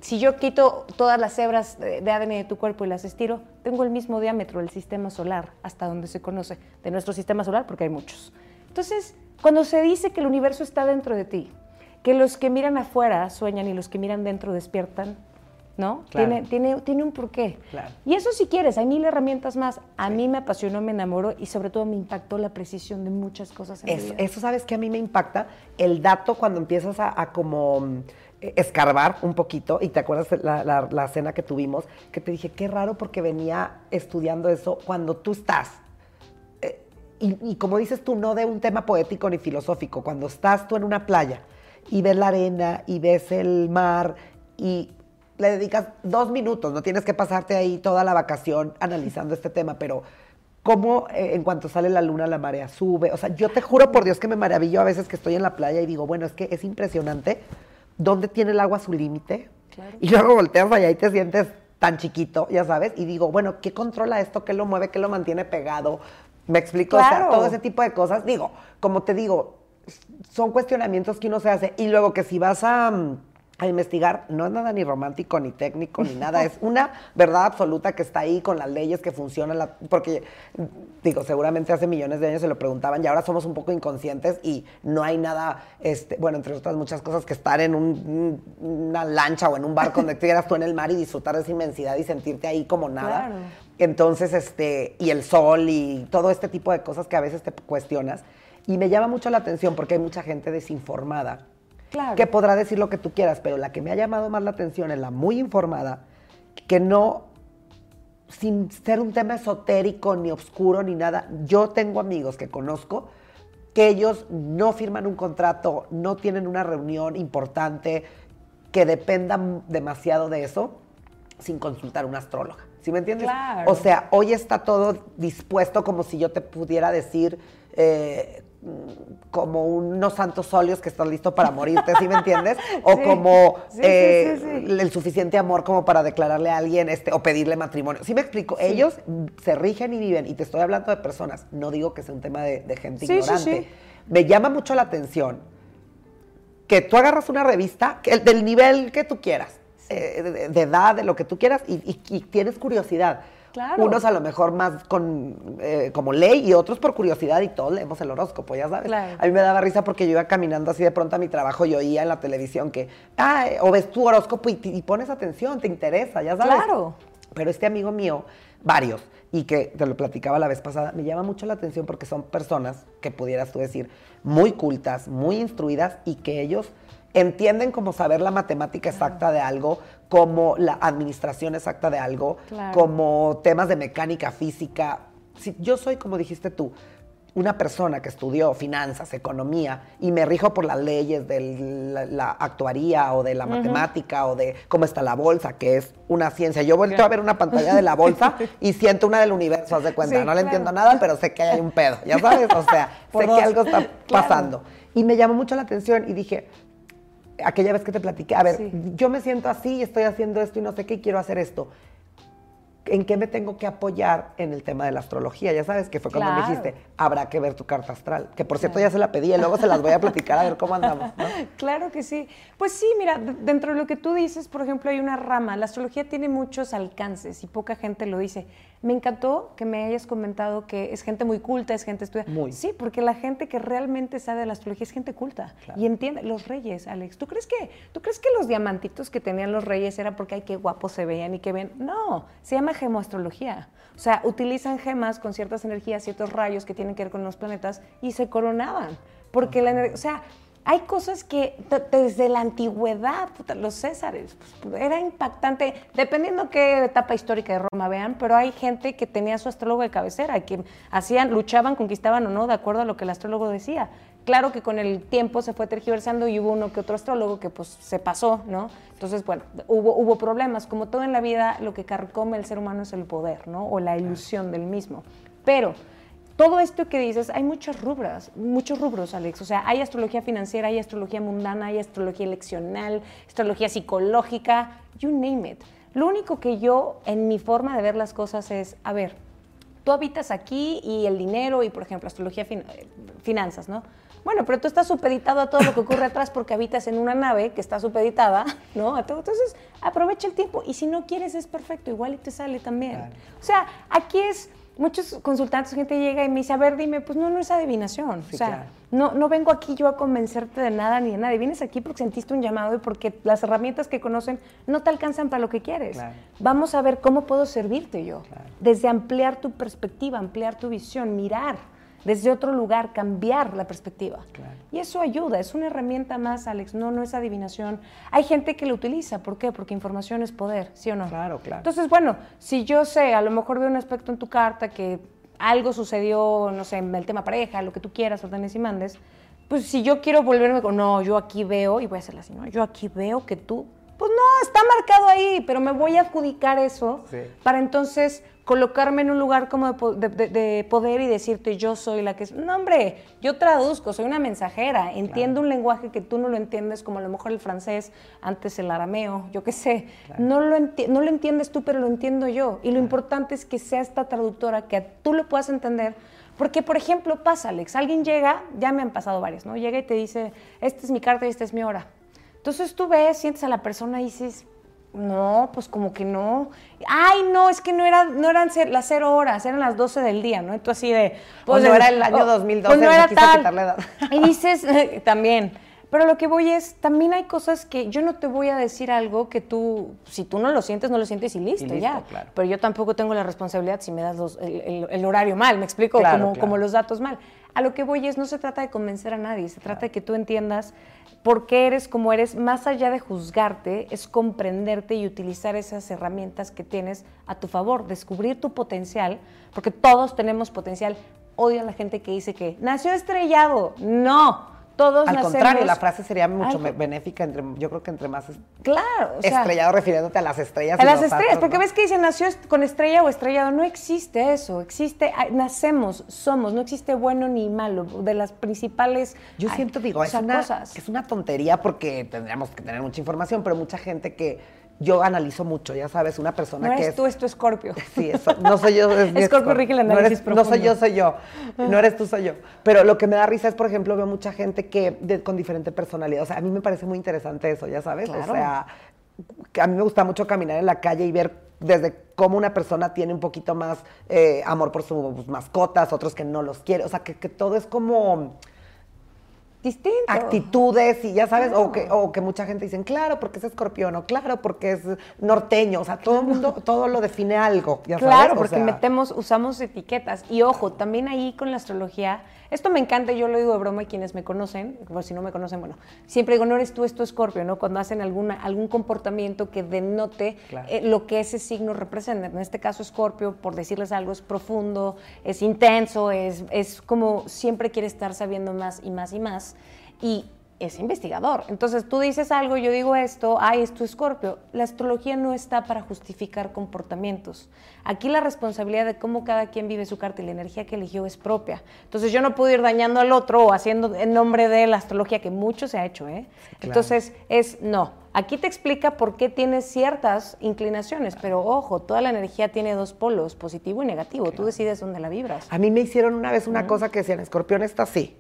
B: si yo quito todas las hebras de de ADN de tu cuerpo y las estiro, tengo el mismo diámetro del sistema solar, hasta donde se conoce, de nuestro sistema solar, porque hay muchos. Entonces, cuando se dice que el universo está dentro de ti, que los que miran afuera sueñan y los que miran dentro despiertan, ¿no? Tiene, tiene, tiene un porqué. Y eso si quieres, hay mil herramientas más. A mí me apasionó, me enamoró y sobre todo me impactó la precisión de muchas cosas. En
A: eso, eso, ¿sabes que A mí me impacta el dato cuando empiezas a, como mm, escarbar un poquito y te acuerdas la, la, la cena que tuvimos, que te dije, qué raro porque venía estudiando eso cuando tú estás eh, y, como dices tú, no de un tema poético ni filosófico, cuando estás tú en una playa y ves la arena y ves el mar y le dedicas dos minutos, no tienes que pasarte ahí toda la vacación analizando este tema, pero cómo eh, en cuanto sale la luna la marea sube. O sea, yo te juro por Dios que me maravillo a veces que estoy en la playa y digo, bueno, es que es impresionante dónde tiene el agua su límite. Y luego volteas allá y te sientes tan chiquito, ya sabes, y digo, bueno, ¿qué controla esto? ¿Qué lo mueve? ¿Qué lo mantiene pegado? ¿Me explico? O sea, todo ese tipo de cosas. Digo, como te digo, son cuestionamientos que uno se hace. Y luego que si vas a mm, a investigar, no es nada ni romántico, ni técnico, ni nada, es una verdad absoluta que está ahí con las leyes que funcionan, porque digo, seguramente hace millones de años se lo preguntaban y ahora somos un poco inconscientes y no hay nada, este, bueno, entre otras muchas cosas, que estar en una lancha o en un barco donde estuvieras tú en el mar y disfrutar de esa inmensidad y sentirte ahí como nada. Entonces, este, y el sol y todo este tipo de cosas que a veces te cuestionas. Y me llama mucho la atención porque hay mucha gente desinformada que podrá decir lo que tú quieras, pero la que me ha llamado más la atención es la muy informada, que no, sin ser un tema esotérico, ni oscuro, ni nada, yo tengo amigos que conozco que ellos no firman un contrato, no tienen una reunión importante, que dependan demasiado de eso, sin consultar a un astróloga. ¿Sí me entiendes? O sea, hoy está todo dispuesto como si yo te pudiera decir eh, como unos santos óleos que están listos para morirte, ¿sí me entiendes? O como eh, el suficiente amor como para declararle a alguien este, o pedirle matrimonio. ¿Sí me explico? Ellos se rigen y viven, y te estoy hablando de personas, no digo que sea un tema de, gente ignorante. Me llama mucho la atención que tú agarras una revista del nivel que tú quieras, eh, de, edad, de lo que tú quieras, y tienes curiosidad unos a lo mejor más con eh, como ley y otros por curiosidad y todos leemos el horóscopo, ya sabes. A mí me daba risa porque yo iba caminando así de pronto a mi trabajo y oía en la televisión que, ah, o ves tu horóscopo y, y pones atención, te interesa, ya sabes.
B: Claro.
A: Pero este amigo mío, varios, y que te lo platicaba la vez pasada, me llama mucho la atención porque son personas que pudieras tú decir muy cultas, muy instruidas y que ellos entienden como saber la matemática exacta de algo, como la administración exacta de algo, como temas de mecánica física. Si yo soy, como dijiste tú, una persona que estudió finanzas, economía, y me rijo por las leyes de la, actuaría o de la matemática o de cómo está la bolsa, que es una ciencia. Yo vuelto a ver una pantalla de la bolsa y siento una del universo, haz de cuenta. no le entiendo nada, pero sé que hay un pedo, ya sabes, o sea, sé que algo está pasando. Y me llamó mucho la atención y dije, aquella vez que te platiqué, a ver, yo me siento así, estoy haciendo esto y no sé qué, quiero hacer esto. ¿En qué me tengo que apoyar en el tema de la astrología? Ya sabes que fue cuando me dijiste, habrá que ver tu carta astral. Que por cierto ya se la pedí y luego se las voy a platicar a ver cómo andamos.
B: Claro que sí. Pues sí, mira, dentro de lo que tú dices, por ejemplo, hay una rama. La astrología tiene muchos alcances y poca gente lo dice. Me encantó que me hayas comentado que es gente muy culta, es gente estudiada.
A: Muy.
B: Sí, porque la gente que realmente sabe de la astrología es gente culta y entiende. Los reyes, Alex, ¿tú crees que tú crees que los diamantitos que tenían los reyes era porque ay qué guapos se veían y qué ven? No, se llama gemoastrología. O sea, utilizan gemas con ciertas energías, ciertos rayos que tienen que ver con los planetas y se coronaban. Porque la energía, o sea, hay cosas que desde la antigüedad, los césares, pues, era impactante, dependiendo qué etapa histórica de Roma vean, pero hay gente que tenía su astrólogo de cabecera, que hacían, luchaban, conquistaban o no, de acuerdo a lo que el astrólogo decía. Claro que con el tiempo se fue tergiversando y hubo uno que otro astrólogo que pues se pasó, ¿no? Entonces, bueno, hubo, hubo problemas. Como todo en la vida, lo que carcome el ser humano es el poder, ¿no? O la ilusión del mismo. Pero todo esto que dices, hay muchos rubros, muchos rubros, Alex. O sea, hay astrología financiera, hay astrología mundana, hay astrología eleccional, astrología psicológica, you name it. Lo único que yo, en mi forma de ver las cosas, es, a ver, tú habitas aquí y el dinero y, por ejemplo, astrología, finanzas, ¿no? Bueno, pero tú estás supeditado a todo lo que ocurre atrás porque habitas en una nave que está supeditada, ¿no? Entonces, aprovecha el tiempo y si no quieres es perfecto, igual y te sale también. O sea, aquí es muchos consultantes, gente llega y me dice, a ver, dime, pues no, no es adivinación. o sea, no, no vengo aquí yo a convencerte de nada ni de nada. Vienes aquí porque sentiste un llamado y porque las herramientas que conocen no te alcanzan para lo que quieres. Vamos a ver cómo puedo servirte yo. Desde ampliar tu perspectiva, ampliar tu visión, mirar desde otro lugar, cambiar la perspectiva. Y eso ayuda, es una herramienta más, Alex, no, no es adivinación. Hay gente que lo utiliza, ¿por qué? Porque información es poder, ¿sí o no?
A: Claro, claro.
B: Entonces, bueno, si yo sé, a lo mejor veo un aspecto en tu carta que algo sucedió, no sé, en el tema pareja, lo que tú quieras, ordenes y mandes, pues si yo quiero volverme con, no, yo aquí veo, y voy a hacerla así, ¿no? Yo aquí veo que tú, pues no, está marcado ahí, pero me voy a adjudicar eso para entonces colocarme en un lugar como de, poder y decirte yo soy la que es. No, hombre, yo traduzco, soy una mensajera, entiendo un lenguaje que tú no lo entiendes, como a lo mejor el francés, antes el arameo, yo qué sé. No, lo no lo entiendes tú, pero lo entiendo yo. Y lo importante es que sea esta traductora, que tú lo puedas entender. Porque, por ejemplo, pasa, Alex, alguien llega, ya me han pasado varios, ¿no? Llega y te dice, esta es mi carta y esta es mi hora. Entonces tú ves, sientes a la persona y dices, no, pues como que no. Ay, no, es que no, era, no eran las cero horas, eran las 12 del día, ¿no? Tú así de...
A: Pues no era el año 2012, pues no era tal.
B: Y dices, también, pero lo que voy es, también hay cosas que yo no te voy a decir algo que tú, si tú no lo sientes, no lo sientes y listo, ya. Pero yo tampoco tengo la responsabilidad si me das el, horario mal, me explico, como, como los datos mal. A lo que voy es, no se trata de convencer a nadie, se trata de que tú entiendas por qué eres como eres, más allá de juzgarte, es comprenderte y utilizar esas herramientas que tienes a tu favor, descubrir tu potencial, porque todos tenemos potencial. Odio a la gente que dice que nació estrellado. No, todos
A: Al contrario, la frase sería mucho benéfica, entre, yo creo que entre más
B: claro,
A: estrellado refiriéndote a las estrellas.
B: A las estrellas, porque ves que dicen nació con estrella o estrellado, no existe eso, existe, nacemos, somos, no existe bueno ni malo, de las principales...
A: Yo siento, digo, es una, es una tontería porque tendríamos que tener mucha información, pero mucha gente que yo analizo mucho, ya sabes, una persona
B: no
A: que
B: eres tú, es tu escorpio.
A: Sí, eso, no soy yo. Es
B: escorpio el análisis
A: no, no soy yo, soy yo. No eres tú, soy yo. Pero lo que me da risa es, por ejemplo, veo mucha gente que con diferente personalidad. O sea, a mí me parece muy interesante eso, ya sabes. O sea, a mí me gusta mucho caminar en la calle y ver desde cómo una persona tiene un poquito más eh, amor por sus mascotas, otros que no los quiere. O sea, que, que todo es como
B: distinto.
A: actitudes y ya sabes, o, que, o que mucha gente dicen, claro, porque es escorpión, o claro, porque es norteño, o sea, todo el mundo, todo lo define algo, ya
B: claro, porque metemos, usamos etiquetas. Y ojo, también ahí con la astrología, esto me encanta, yo lo digo de broma y quienes me conocen, por si no me conocen, bueno, siempre digo, no eres tú, esto escorpio, ¿no? Cuando hacen alguna, algún comportamiento que denote eh, lo que ese signo representa. En este caso, escorpio, por decirles algo, es profundo, es intenso, es, es como siempre quiere estar sabiendo más y más y más. Y es investigador. Entonces tú dices algo, yo digo esto, ay, esto es Escorpio. La astrología no está para justificar comportamientos. Aquí la responsabilidad de cómo cada quien vive su carta y la energía que eligió es propia. Entonces yo no puedo ir dañando al otro o haciendo en nombre de la astrología, que mucho se ha hecho, ¿eh? Entonces es no. Aquí te explica por qué tienes ciertas inclinaciones, pero ojo, toda la energía tiene dos polos, positivo y negativo. Tú decides dónde la vibras.
A: A mí me hicieron una vez una cosa que decían, escorpión está así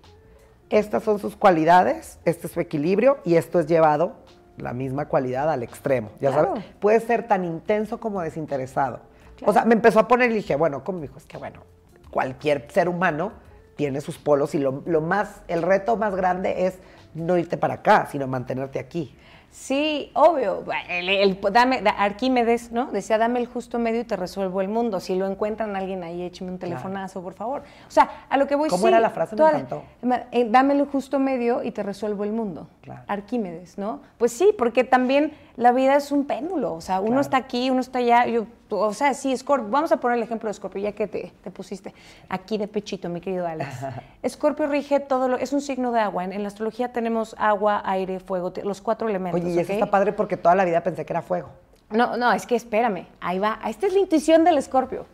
A: estas son sus cualidades, este es su equilibrio y esto es llevado la misma cualidad al extremo. Ya sabes, puede ser tan intenso como desinteresado. O sea, me empezó a poner y dije, bueno, como dijo, es que bueno, cualquier ser humano tiene sus polos y lo, lo más, el reto más grande es no irte para acá, sino mantenerte aquí.
B: Sí, obvio. El, dame, Arquímedes, ¿no? Decía, dame el justo medio y te resuelvo el mundo. Si lo encuentran alguien ahí, écheme un telefonazo, por favor. O sea, a lo que voy
A: ¿Cómo era la frase? Me encantó.
B: Eh, dame el justo medio y te resuelvo el mundo. Arquímedes, ¿no? Pues sí, porque también la vida es un péndulo. O sea, uno está aquí, uno está allá. Yo, o sea, sí, Scorpio. Vamos a poner el ejemplo de Scorpio, ya que te, pusiste aquí de pechito, mi querido Alex. Scorpio rige todo lo. Es un signo de agua. En, la astrología tenemos agua, aire, fuego, los cuatro elementos.
A: Oye, y eso está padre porque toda la vida pensé que era fuego.
B: No, no, es que espérame. Ahí va. Esta es la intuición del Scorpio.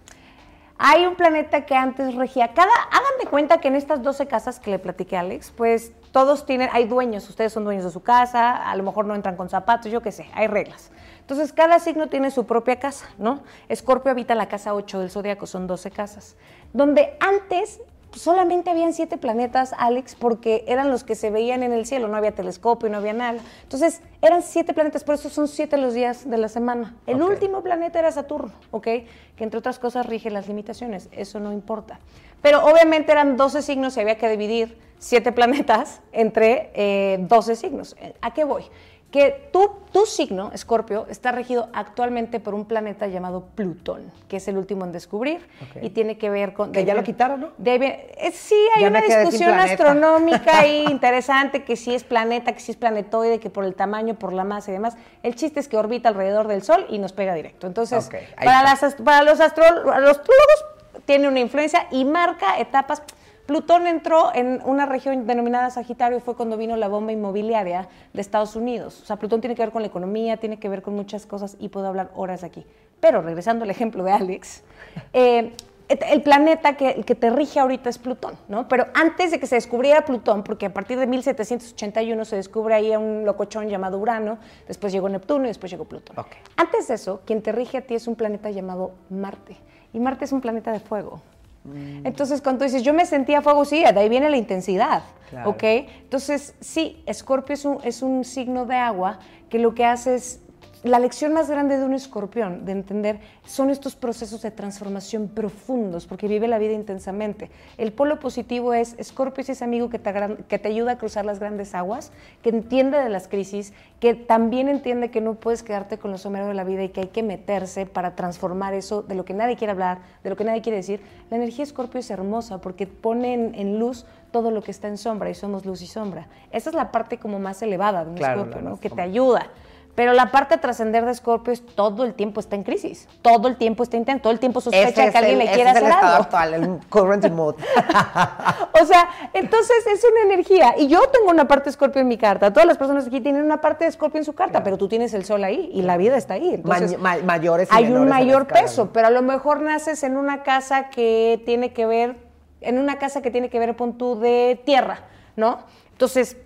B: Hay un planeta que antes regía. Cada, hagan de cuenta que en estas 12 casas que le platiqué a Alex, pues todos tienen, hay dueños, ustedes son dueños de su casa, a lo mejor no entran con zapatos, yo qué sé, hay reglas. Entonces, cada signo tiene su propia casa, ¿no? Escorpio habita la casa 8 del zodiaco, son 12 casas. Donde antes solamente habían siete planetas, Alex, porque eran los que se veían en el cielo, no había telescopio, no había nada. Entonces, eran siete planetas, por eso son siete los días de la semana. El último planeta era Saturno, ¿ok? Que entre otras cosas rige las limitaciones, eso no importa. Pero obviamente eran 12 signos y había que dividir siete planetas entre eh, 12 signos. ¿A qué voy? Que tu, tu signo, Escorpio, está regido actualmente por un planeta llamado Plutón, que es el último en descubrir y tiene que ver con...
A: Que ya lo quitaron, ¿no?
B: Eh, sí, hay una discusión astronómica ahí interesante, que si es planeta, que si es planetoide, que por el tamaño, por la masa y demás. El chiste es que orbita alrededor del Sol y nos pega directo. Entonces, para, las, para los astrólogos tiene una influencia y marca etapas Plutón entró en una región denominada Sagitario, fue cuando vino la bomba inmobiliaria de Estados Unidos. O sea, Plutón tiene que ver con la economía, tiene que ver con muchas cosas y puedo hablar horas aquí. Pero regresando al ejemplo de Alex, eh, el planeta que, que, te rige ahorita es Plutón, ¿no? Pero antes de que se descubriera Plutón, porque a partir de 1781 se descubre ahí un locochón llamado Urano, después llegó Neptuno y después llegó Plutón. Antes de eso, quien te rige a ti es un planeta llamado Marte. Y Marte es un planeta de fuego. Mm. Entonces, cuando dices, yo me sentía fuego, sí, de ahí viene la intensidad, ¿ok? Entonces, sí, Escorpio es un, es un signo de agua que lo que hace es la lección más grande de un escorpión, de entender, son estos procesos de transformación profundos, porque vive la vida intensamente. El polo positivo es, Escorpio es ese amigo que te, que te ayuda a cruzar las grandes aguas, que entiende de las crisis, que también entiende que no puedes quedarte con los someros de la vida y que hay que meterse para transformar eso de lo que nadie quiere hablar, de lo que nadie quiere decir. La energía Escorpio es hermosa porque pone en, luz todo lo que está en sombra y somos luz y sombra. Esa es la parte como más elevada de un Escorpio, ¿no? que te ayuda. Pero la parte de trascender de Scorpio es todo el tiempo está en crisis, todo el tiempo está intento, todo el tiempo sospecha que alguien le quiere hacer algo.
A: actual, el current mode.
B: o sea, entonces es una energía. Y yo tengo una parte de Scorpio en mi carta. Todas las personas aquí tienen una parte de Scorpio en su carta, pero tú tienes el sol ahí y la vida está ahí. Entonces,
A: mayores
B: Hay un mayor peso, pero a lo mejor naces en una casa que tiene que ver, en una casa que tiene que ver, con tú, de tierra, ¿no? Entonces,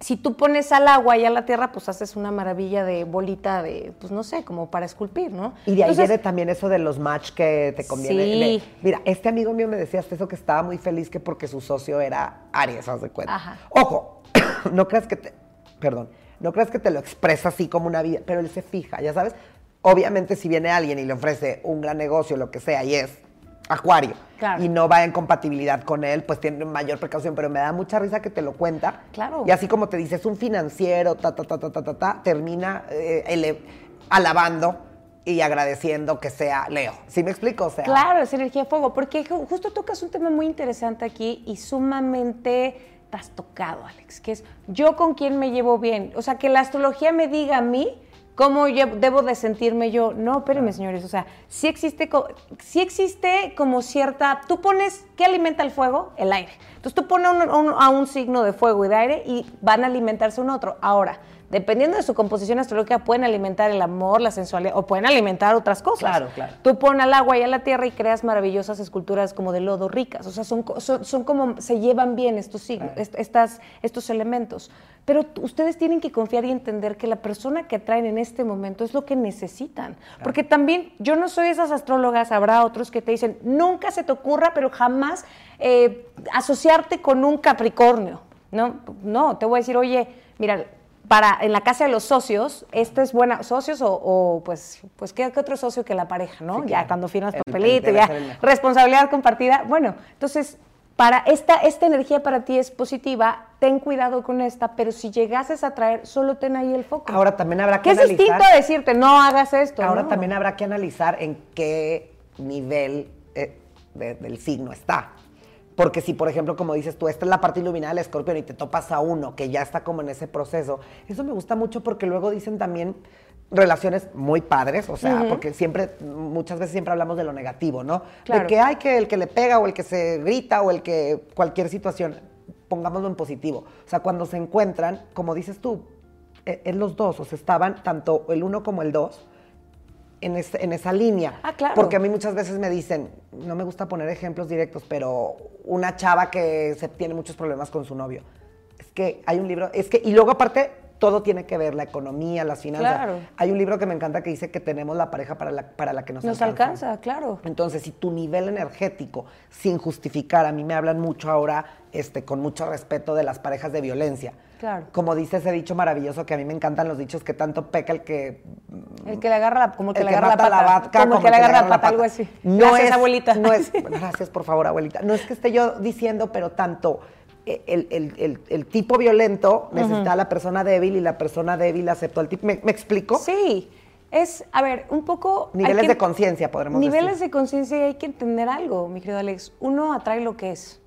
B: si tú pones al agua y a la tierra, pues haces una maravilla de bolita de, pues no sé, como para esculpir, ¿no?
A: Y de ahí viene también eso de los match que te conviene. Sí. mira, este amigo mío me decía hasta eso que estaba muy feliz que porque su socio era Aries, haz de cuenta. Ajá. Ojo, no creas que te, perdón, no creas que te lo expresa así como una vida, pero él se fija, ya sabes. Obviamente si viene alguien y le ofrece un gran negocio, lo que sea, y es Acuario, y no va en compatibilidad con él, pues tiene mayor precaución, pero me da mucha risa que te lo cuenta.
B: Claro.
A: Y así como te dice, es un financiero, ta, ta, ta, ta, ta, ta, ta termina eh, alabando y agradeciendo que sea Leo. ¿Sí me explico? O sea,
B: claro, es energía de fuego, porque justo tocas un tema muy interesante aquí y sumamente has tocado, Alex, que es yo con quién me llevo bien. O sea, que la astrología me diga a mí ¿Cómo debo de sentirme yo? No, espérenme, señores. O sea, sí existe, sí existe como cierta. Tú pones. ¿Qué alimenta el fuego? El aire. Entonces tú pones a un signo de fuego y de aire y van a alimentarse un otro. Ahora, dependiendo de su composición astrológica, pueden alimentar el amor, la sensualidad o pueden alimentar otras cosas.
A: Claro, claro.
B: Tú pones al agua y a la tierra y creas maravillosas esculturas como de lodo ricas. O sea, son, son, como, se llevan bien estos, signos, estas, estos elementos. Pero ustedes tienen que confiar y entender que la persona que traen en este momento es lo que necesitan. Porque también yo no soy esas astrólogas, habrá otros que te dicen, nunca se te ocurra, pero jamás eh, asociarte con un Capricornio. No, no, te voy a decir, oye, mira, para en la casa de los socios, esta es buena, socios o, pues, pues ¿qué, otro socio que la pareja, ¿no? Ya cuando firmas papelito, ya responsabilidad compartida. Bueno, entonces, para esta, esta energía para ti es positiva, ten cuidado con esta, pero si llegases a traer, solo ten ahí el foco.
A: Ahora también habrá que,
B: analizar. es distinto a decirte, no hagas esto.
A: Ahora también habrá que analizar en qué nivel eh, del signo está. Porque si, por ejemplo, como dices tú, esta es la parte iluminada del escorpión y te topas a uno que ya está como en ese proceso, eso me gusta mucho porque luego dicen también relaciones muy padres, o sea, porque siempre, muchas veces siempre hablamos de lo negativo, ¿no? De que hay que el que le pega o el que se grita o el que cualquier situación, pongámoslo en positivo. O sea, cuando se encuentran, como dices tú, en e, los dos, o sea, estaban tanto el uno como el dos, en, en, esa línea.
B: Ah, claro.
A: Porque a mí muchas veces me dicen, no me gusta poner ejemplos directos, pero una chava que se tiene muchos problemas con su novio. Es que hay un libro, es que, y luego aparte, todo tiene que ver, la economía, las finanzas.
B: Claro.
A: Hay un libro que me encanta que dice que tenemos la pareja para la, para la que nos,
B: Nos alcanza, claro.
A: Entonces, si tu nivel energético, sin justificar, a mí me hablan mucho ahora, este, con mucho respeto de las parejas de violencia.
B: Claro.
A: Como dice ese dicho maravilloso que a mí me encantan los dichos que tanto peca el que
B: El que le agarra la, como el que le agarra la pata.
A: la vaca,
B: como que le agarra la pata, algo así.
A: No
B: Gracias,
A: es,
B: abuelita.
A: No es, gracias, por favor, abuelita. No es que esté yo diciendo, pero tanto el, el- el- el tipo violento necesita a la persona débil y la persona débil aceptó al tipo. ¿Me, me explico?
B: Sí, es, a ver, un poco...
A: Niveles
B: que-
A: de conciencia, podremos
B: Niveles
A: decir.
B: de conciencia y hay que entender algo, mi querido Alex. Uno atrae lo que es.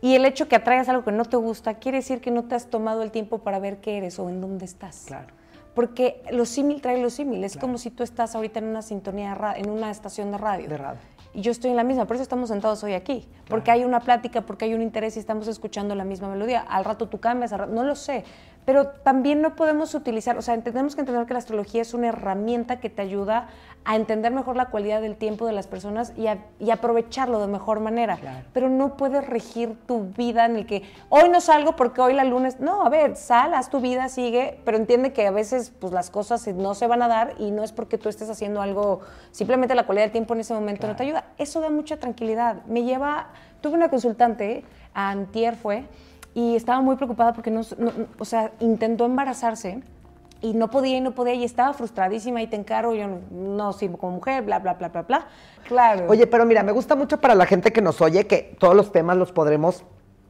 B: Y el hecho que atraigas algo que no te gusta quiere decir que no te has tomado el tiempo para ver qué eres o en dónde estás.
A: Claro.
B: Porque lo símil trae lo símil. Es como si tú estás ahorita en una sintonía, de en una estación de radio.
A: De radio.
B: Y yo estoy en la misma, por eso estamos sentados hoy aquí. Porque hay una plática, porque hay un interés y estamos escuchando la misma melodía. Al rato tú cambias, al rato- no lo sé. Pero también no podemos utilizar, o sea, tenemos que entender que la astrología es una herramienta que te ayuda a entender mejor la cualidad del tiempo de las personas y, a- y aprovecharlo de mejor manera.
A: Claro.
B: Pero no puedes regir tu vida en el que hoy no salgo porque hoy la luna es... No, a ver, sal, haz tu vida, sigue, pero entiende que a veces pues, las cosas no se van a dar y no es porque tú estés haciendo algo, simplemente la cualidad del tiempo en ese momento no te ayuda. Eso da mucha tranquilidad. Me lleva... Tuve una consultante, antier fue, y estaba muy preocupada porque no, no- o sea, intentó embarazarse y no podía y no podía y estaba frustradísima y te encargo, yo no, no sirvo como mujer, bla, bla, bla, bla, bla. Claro.
A: Oye, pero mira, me gusta mucho para la gente que nos oye que todos los temas los podremos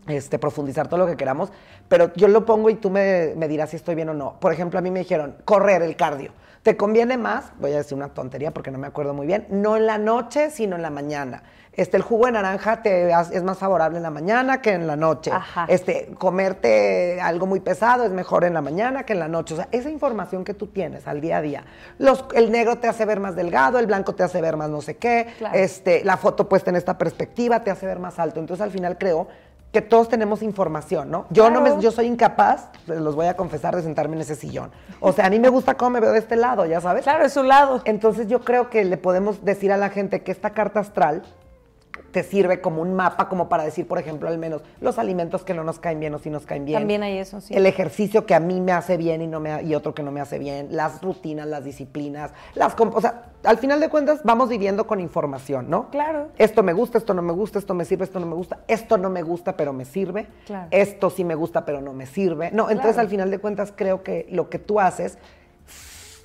A: este, profundizar todo lo que queramos, pero yo lo pongo y tú me, me dirás si estoy bien o no. Por ejemplo, a mí me dijeron, correr el cardio. ¿Te conviene más? Voy a decir una tontería porque no me acuerdo muy bien. No en la noche, sino en la mañana. Este, el jugo de naranja te es más favorable en la mañana que en la noche.
B: Ajá.
A: Este, comerte algo muy pesado es mejor en la mañana que en la noche. O sea, esa información que tú tienes al día a día. Los, el negro te hace ver más delgado, el blanco te hace ver más no sé qué.
B: Claro.
A: Este, la foto puesta en esta perspectiva te hace ver más alto. Entonces, al final creo que todos tenemos información, ¿no? Yo no me, yo soy incapaz, se los voy a confesar, de sentarme en ese sillón. O sea, a mí me gusta cómo me veo de este lado, ya sabes.
B: Claro, es su lado.
A: Entonces yo creo que le podemos decir a la gente que esta carta astral te sirve como un mapa, como para decir, por ejemplo, al menos los alimentos que no nos caen bien o si nos caen bien.
B: También hay eso, sí.
A: El ejercicio que a mí me hace bien y, no me, y otro que no me hace bien, las rutinas, las disciplinas, las... O sea, al final de cuentas vamos viviendo con información, ¿no?
B: Claro.
A: Esto me gusta, esto no me gusta, esto me sirve, esto no me gusta, esto no me gusta, pero me sirve.
B: Claro.
A: Esto sí me gusta, pero no me sirve. No, entonces
B: Claro.
A: al final de cuentas creo que lo que tú haces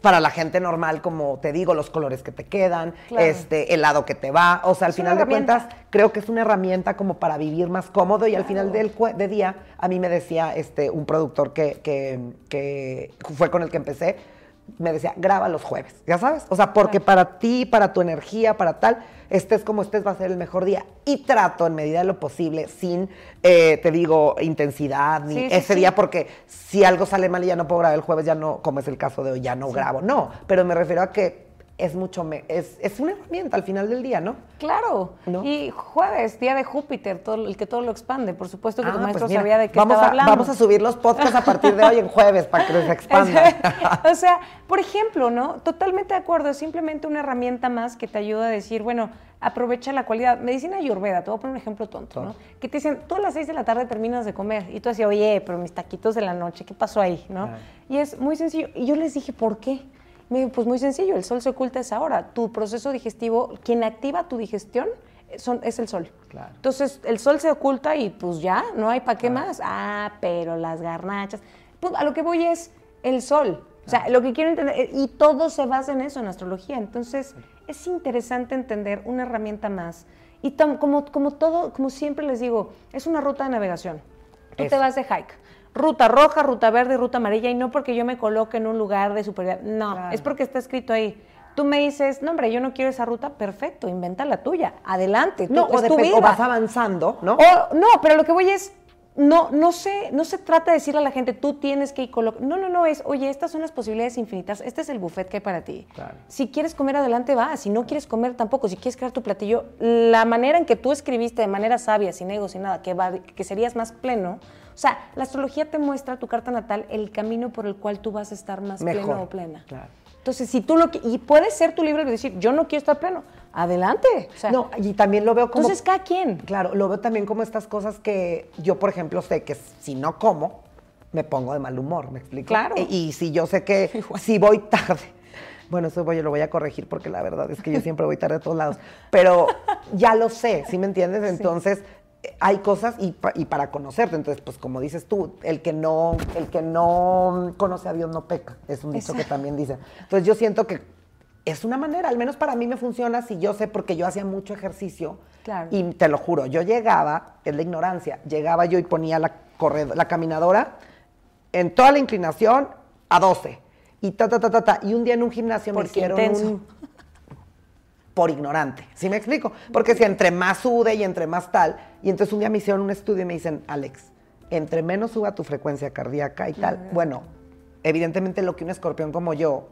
A: para la gente normal, como te digo, los colores que te quedan,
B: Claro.
A: este, el lado que te va. O sea, al
B: Es
A: final de cuentas, creo que es una herramienta como para vivir más cómodo. Y al final del de día, a mí me decía este, un productor que, que, que fue con el que empecé, me decía, graba los jueves, ya sabes. O sea, porque para ti, para tu energía, para tal, estés como estés va a ser el mejor día. Y trato en medida de lo posible, sin, eh, te digo, intensidad, ni
B: Sí,
A: ese
B: sí.
A: día, porque si algo sale mal y ya no puedo grabar el jueves, ya no, como es el caso de hoy, ya no grabo. No, pero me refiero a que es mucho, es, es una herramienta al final del día, ¿no?
B: Claro.
A: ¿No?
B: Y jueves, día de Júpiter, todo, el que todo lo expande. Por supuesto que tu
A: Ah,
B: maestro
A: pues mira,
B: sabía de qué
A: vamos
B: estaba
A: a,
B: hablando.
A: Vamos a subir los podcasts a partir de hoy en jueves para que les expandan.
B: o sea, por ejemplo, ¿no? Totalmente de acuerdo, es simplemente una herramienta más que te ayuda a decir, bueno, aprovecha la cualidad. Medicina ayurveda, te voy a poner un ejemplo tonto, ¿no? Que te dicen, tú a las seis de la tarde terminas de comer y tú así, oye, pero mis taquitos de la noche, ¿qué pasó ahí, no? Y es muy sencillo. Y yo les dije, ¿por qué? Me dijo, pues muy sencillo, el sol se oculta a esa hora. Tu proceso digestivo, quien activa tu digestión son, es el sol.
A: Claro.
B: Entonces, el sol se oculta y pues ya, no hay para qué más. Ah, pero las garnachas. Pues a lo que voy es el sol. O sea, lo que quiero entender, eh, y todo se basa en eso, en astrología. Entonces, es interesante entender una herramienta más. Y tam- como, como todo, como siempre les digo, es una ruta de navegación. Tú te vas de hike. Ruta roja, ruta verde, ruta amarilla, y no porque yo me coloque en un lugar de superioridad. No,
A: Claro.
B: es porque está escrito ahí. Tú me dices, no, hombre, yo no quiero esa ruta, perfecto, inventa la tuya. Adelante. tú-
A: No, o,
B: tu vida.
A: o vas avanzando, ¿no?
B: O- no, pero lo que voy es, no, no, se, no se trata de decirle a la gente, tú tienes que ir colo-". No, no, no, es, oye, estas son las posibilidades infinitas, este es el buffet que hay para ti.
A: Claro.
B: Si quieres comer, adelante va. Si no quieres comer, tampoco. Si quieres crear tu platillo, la manera en que tú escribiste de manera sabia, sin ego, sin nada, que, va, que serías más pleno. O sea, la astrología te muestra tu carta natal el camino por el cual tú vas a estar más
A: Mejor,
B: pleno o plena.
A: claro.
B: Entonces, si tú lo y puede ser tu libre de decir, yo no quiero estar pleno, adelante. O sea,
A: no, y también lo veo como...
B: entonces cada quien.
A: Claro, lo veo también como estas cosas que yo, por ejemplo, sé que si no como, me pongo de mal humor, ¿me explico?
B: Claro.
A: Y, y si yo sé que si voy tarde, bueno, eso voy, lo voy a corregir porque la verdad es que yo siempre voy tarde a todos lados, pero ya lo sé, ¿sí me entiendes? Entonces, hay cosas y, pa- y para conocerte, entonces, pues como dices tú, el que no, el que no conoce a Dios no peca, es un dicho que también dicen. Entonces yo siento que es una manera, al menos para mí me funciona si yo sé, porque yo hacía mucho ejercicio
B: Claro.
A: y te lo juro, yo llegaba, es la ignorancia, llegaba yo y ponía la, corred- la caminadora en toda la inclinación a 12 y ta, ta, ta, ta, ta. Y un día en un gimnasio me hicieron
B: intenso.
A: un por ignorante, ¿sí me explico? Porque si entre más sude y entre más tal, y entonces un día me hicieron un estudio y me dicen, Alex, entre menos suba tu frecuencia cardíaca y tal, bueno, evidentemente lo que un escorpión como yo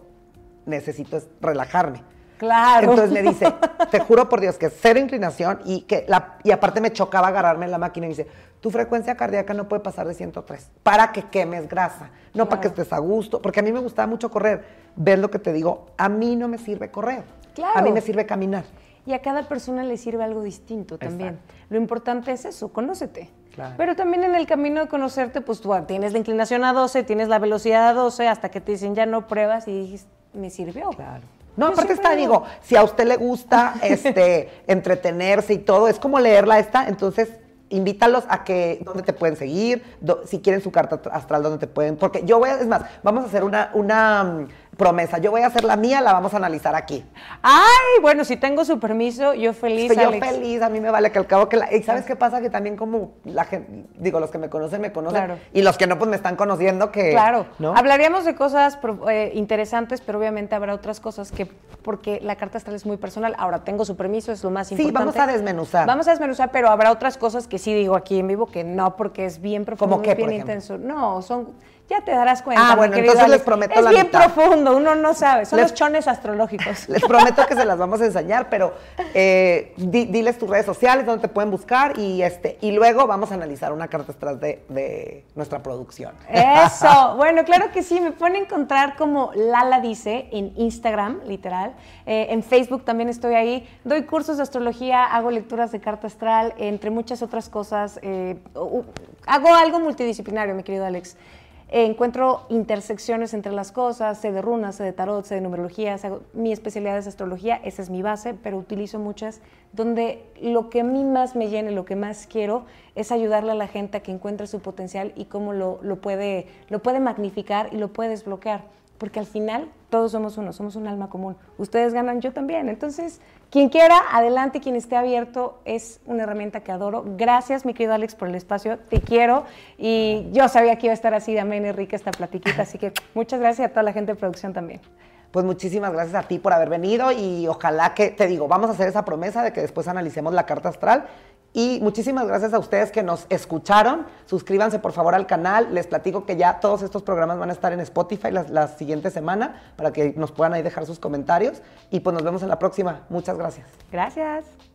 A: necesito es relajarme.
B: Claro.
A: Entonces me dice, te juro por Dios que cero inclinación y que la, y aparte me chocaba agarrarme en la máquina y me dice, tu frecuencia cardíaca no puede pasar de 103 para que quemes grasa, no para que
B: Claro.
A: estés a gusto, porque a mí me gustaba mucho correr. ¿Ves lo que te digo? A mí no me sirve correr.
B: Claro.
A: A mí me sirve caminar.
B: Y a cada persona le sirve algo distinto también.
A: Exacto.
B: Lo importante es eso, conócete.
A: Claro.
B: Pero también en el camino de conocerte, pues tú tienes la inclinación a 12, tienes la velocidad a 12, hasta que te dicen ya no pruebas y dices, me sirvió.
A: Claro. No,
B: Yo
A: aparte está, digo, si a usted le gusta este, entretenerse y todo, es como leerla esta, entonces invítalos a que, dónde te pueden seguir, do- si quieren su carta astral, dónde te pueden, porque yo voy a, es más, vamos a hacer una, una promesa, yo voy a hacer la mía, la vamos a analizar aquí.
B: Ay, bueno, si tengo su permiso, yo feliz,
A: yo
B: Alex.
A: feliz, a mí me vale que al cabo que la... ¿Y sabes qué pasa? Que también como la gente, digo, los que me conocen, me conocen,
B: Claro.
A: y los que no, pues me están conociendo que...
B: Claro,
A: ¿no?
B: hablaríamos de cosas eh, interesantes, pero obviamente habrá otras cosas que, porque la carta astral es muy personal. Ahora, tengo su permiso, es lo más
A: Sí,
B: importante.
A: vamos a desmenuzar.
B: Vamos a desmenuzar, pero habrá otras cosas que sí digo aquí en vivo que no, porque es bien profundo,
A: ¿Cómo qué,
B: bien
A: por
B: intenso. No, son, ya te darás cuenta.
A: Ah, bueno, entonces les prometo
B: Es
A: la
B: bien
A: mitad.
B: profundo, uno no sabe, son
A: Les-
B: los chones astrológicos.
A: Les prometo que se las vamos a enseñar, pero eh, di- diles tus redes sociales, donde te pueden buscar y este y luego vamos a analizar una carta astral de, de nuestra producción.
B: Eso, bueno, claro que sí, me pueden encontrar como Lala dice en Instagram, literal. Eh, en Facebook también estoy ahí. Doy cursos de astrología, hago lecturas de carta astral, entre muchas otras cosas. eh, hago algo multidisciplinario, mi querido Alex. Encuentro intersecciones entre las cosas, sé de runas, sé de tarot, sé de numerología, mi especialidad es astrología, esa es mi base, pero utilizo muchas donde lo que a mí más me llene, lo que más quiero es ayudarle a la gente a que encuentre su potencial y cómo lo, lo puede, lo puede magnificar y lo puede desbloquear. Porque al final todos somos uno, somos un alma común. Ustedes ganan, yo también. Entonces, quien quiera, adelante, quien esté abierto, es una herramienta que adoro. Gracias, mi querido Alex, por el espacio. Te quiero. Y yo sabía que iba a estar así de amena y rica esta platiquita. Así que muchas gracias a toda la gente de producción también.
A: Pues muchísimas gracias a ti por haber venido y ojalá que, te digo, vamos a hacer esa promesa de que después analicemos la carta astral. Y muchísimas gracias a ustedes que nos escucharon. Suscríbanse por favor al canal. Les platico que ya todos estos programas van a estar en Spotify la, siguiente semana para que nos puedan ahí dejar sus comentarios. Y pues nos vemos en la próxima. Muchas gracias.
B: Gracias.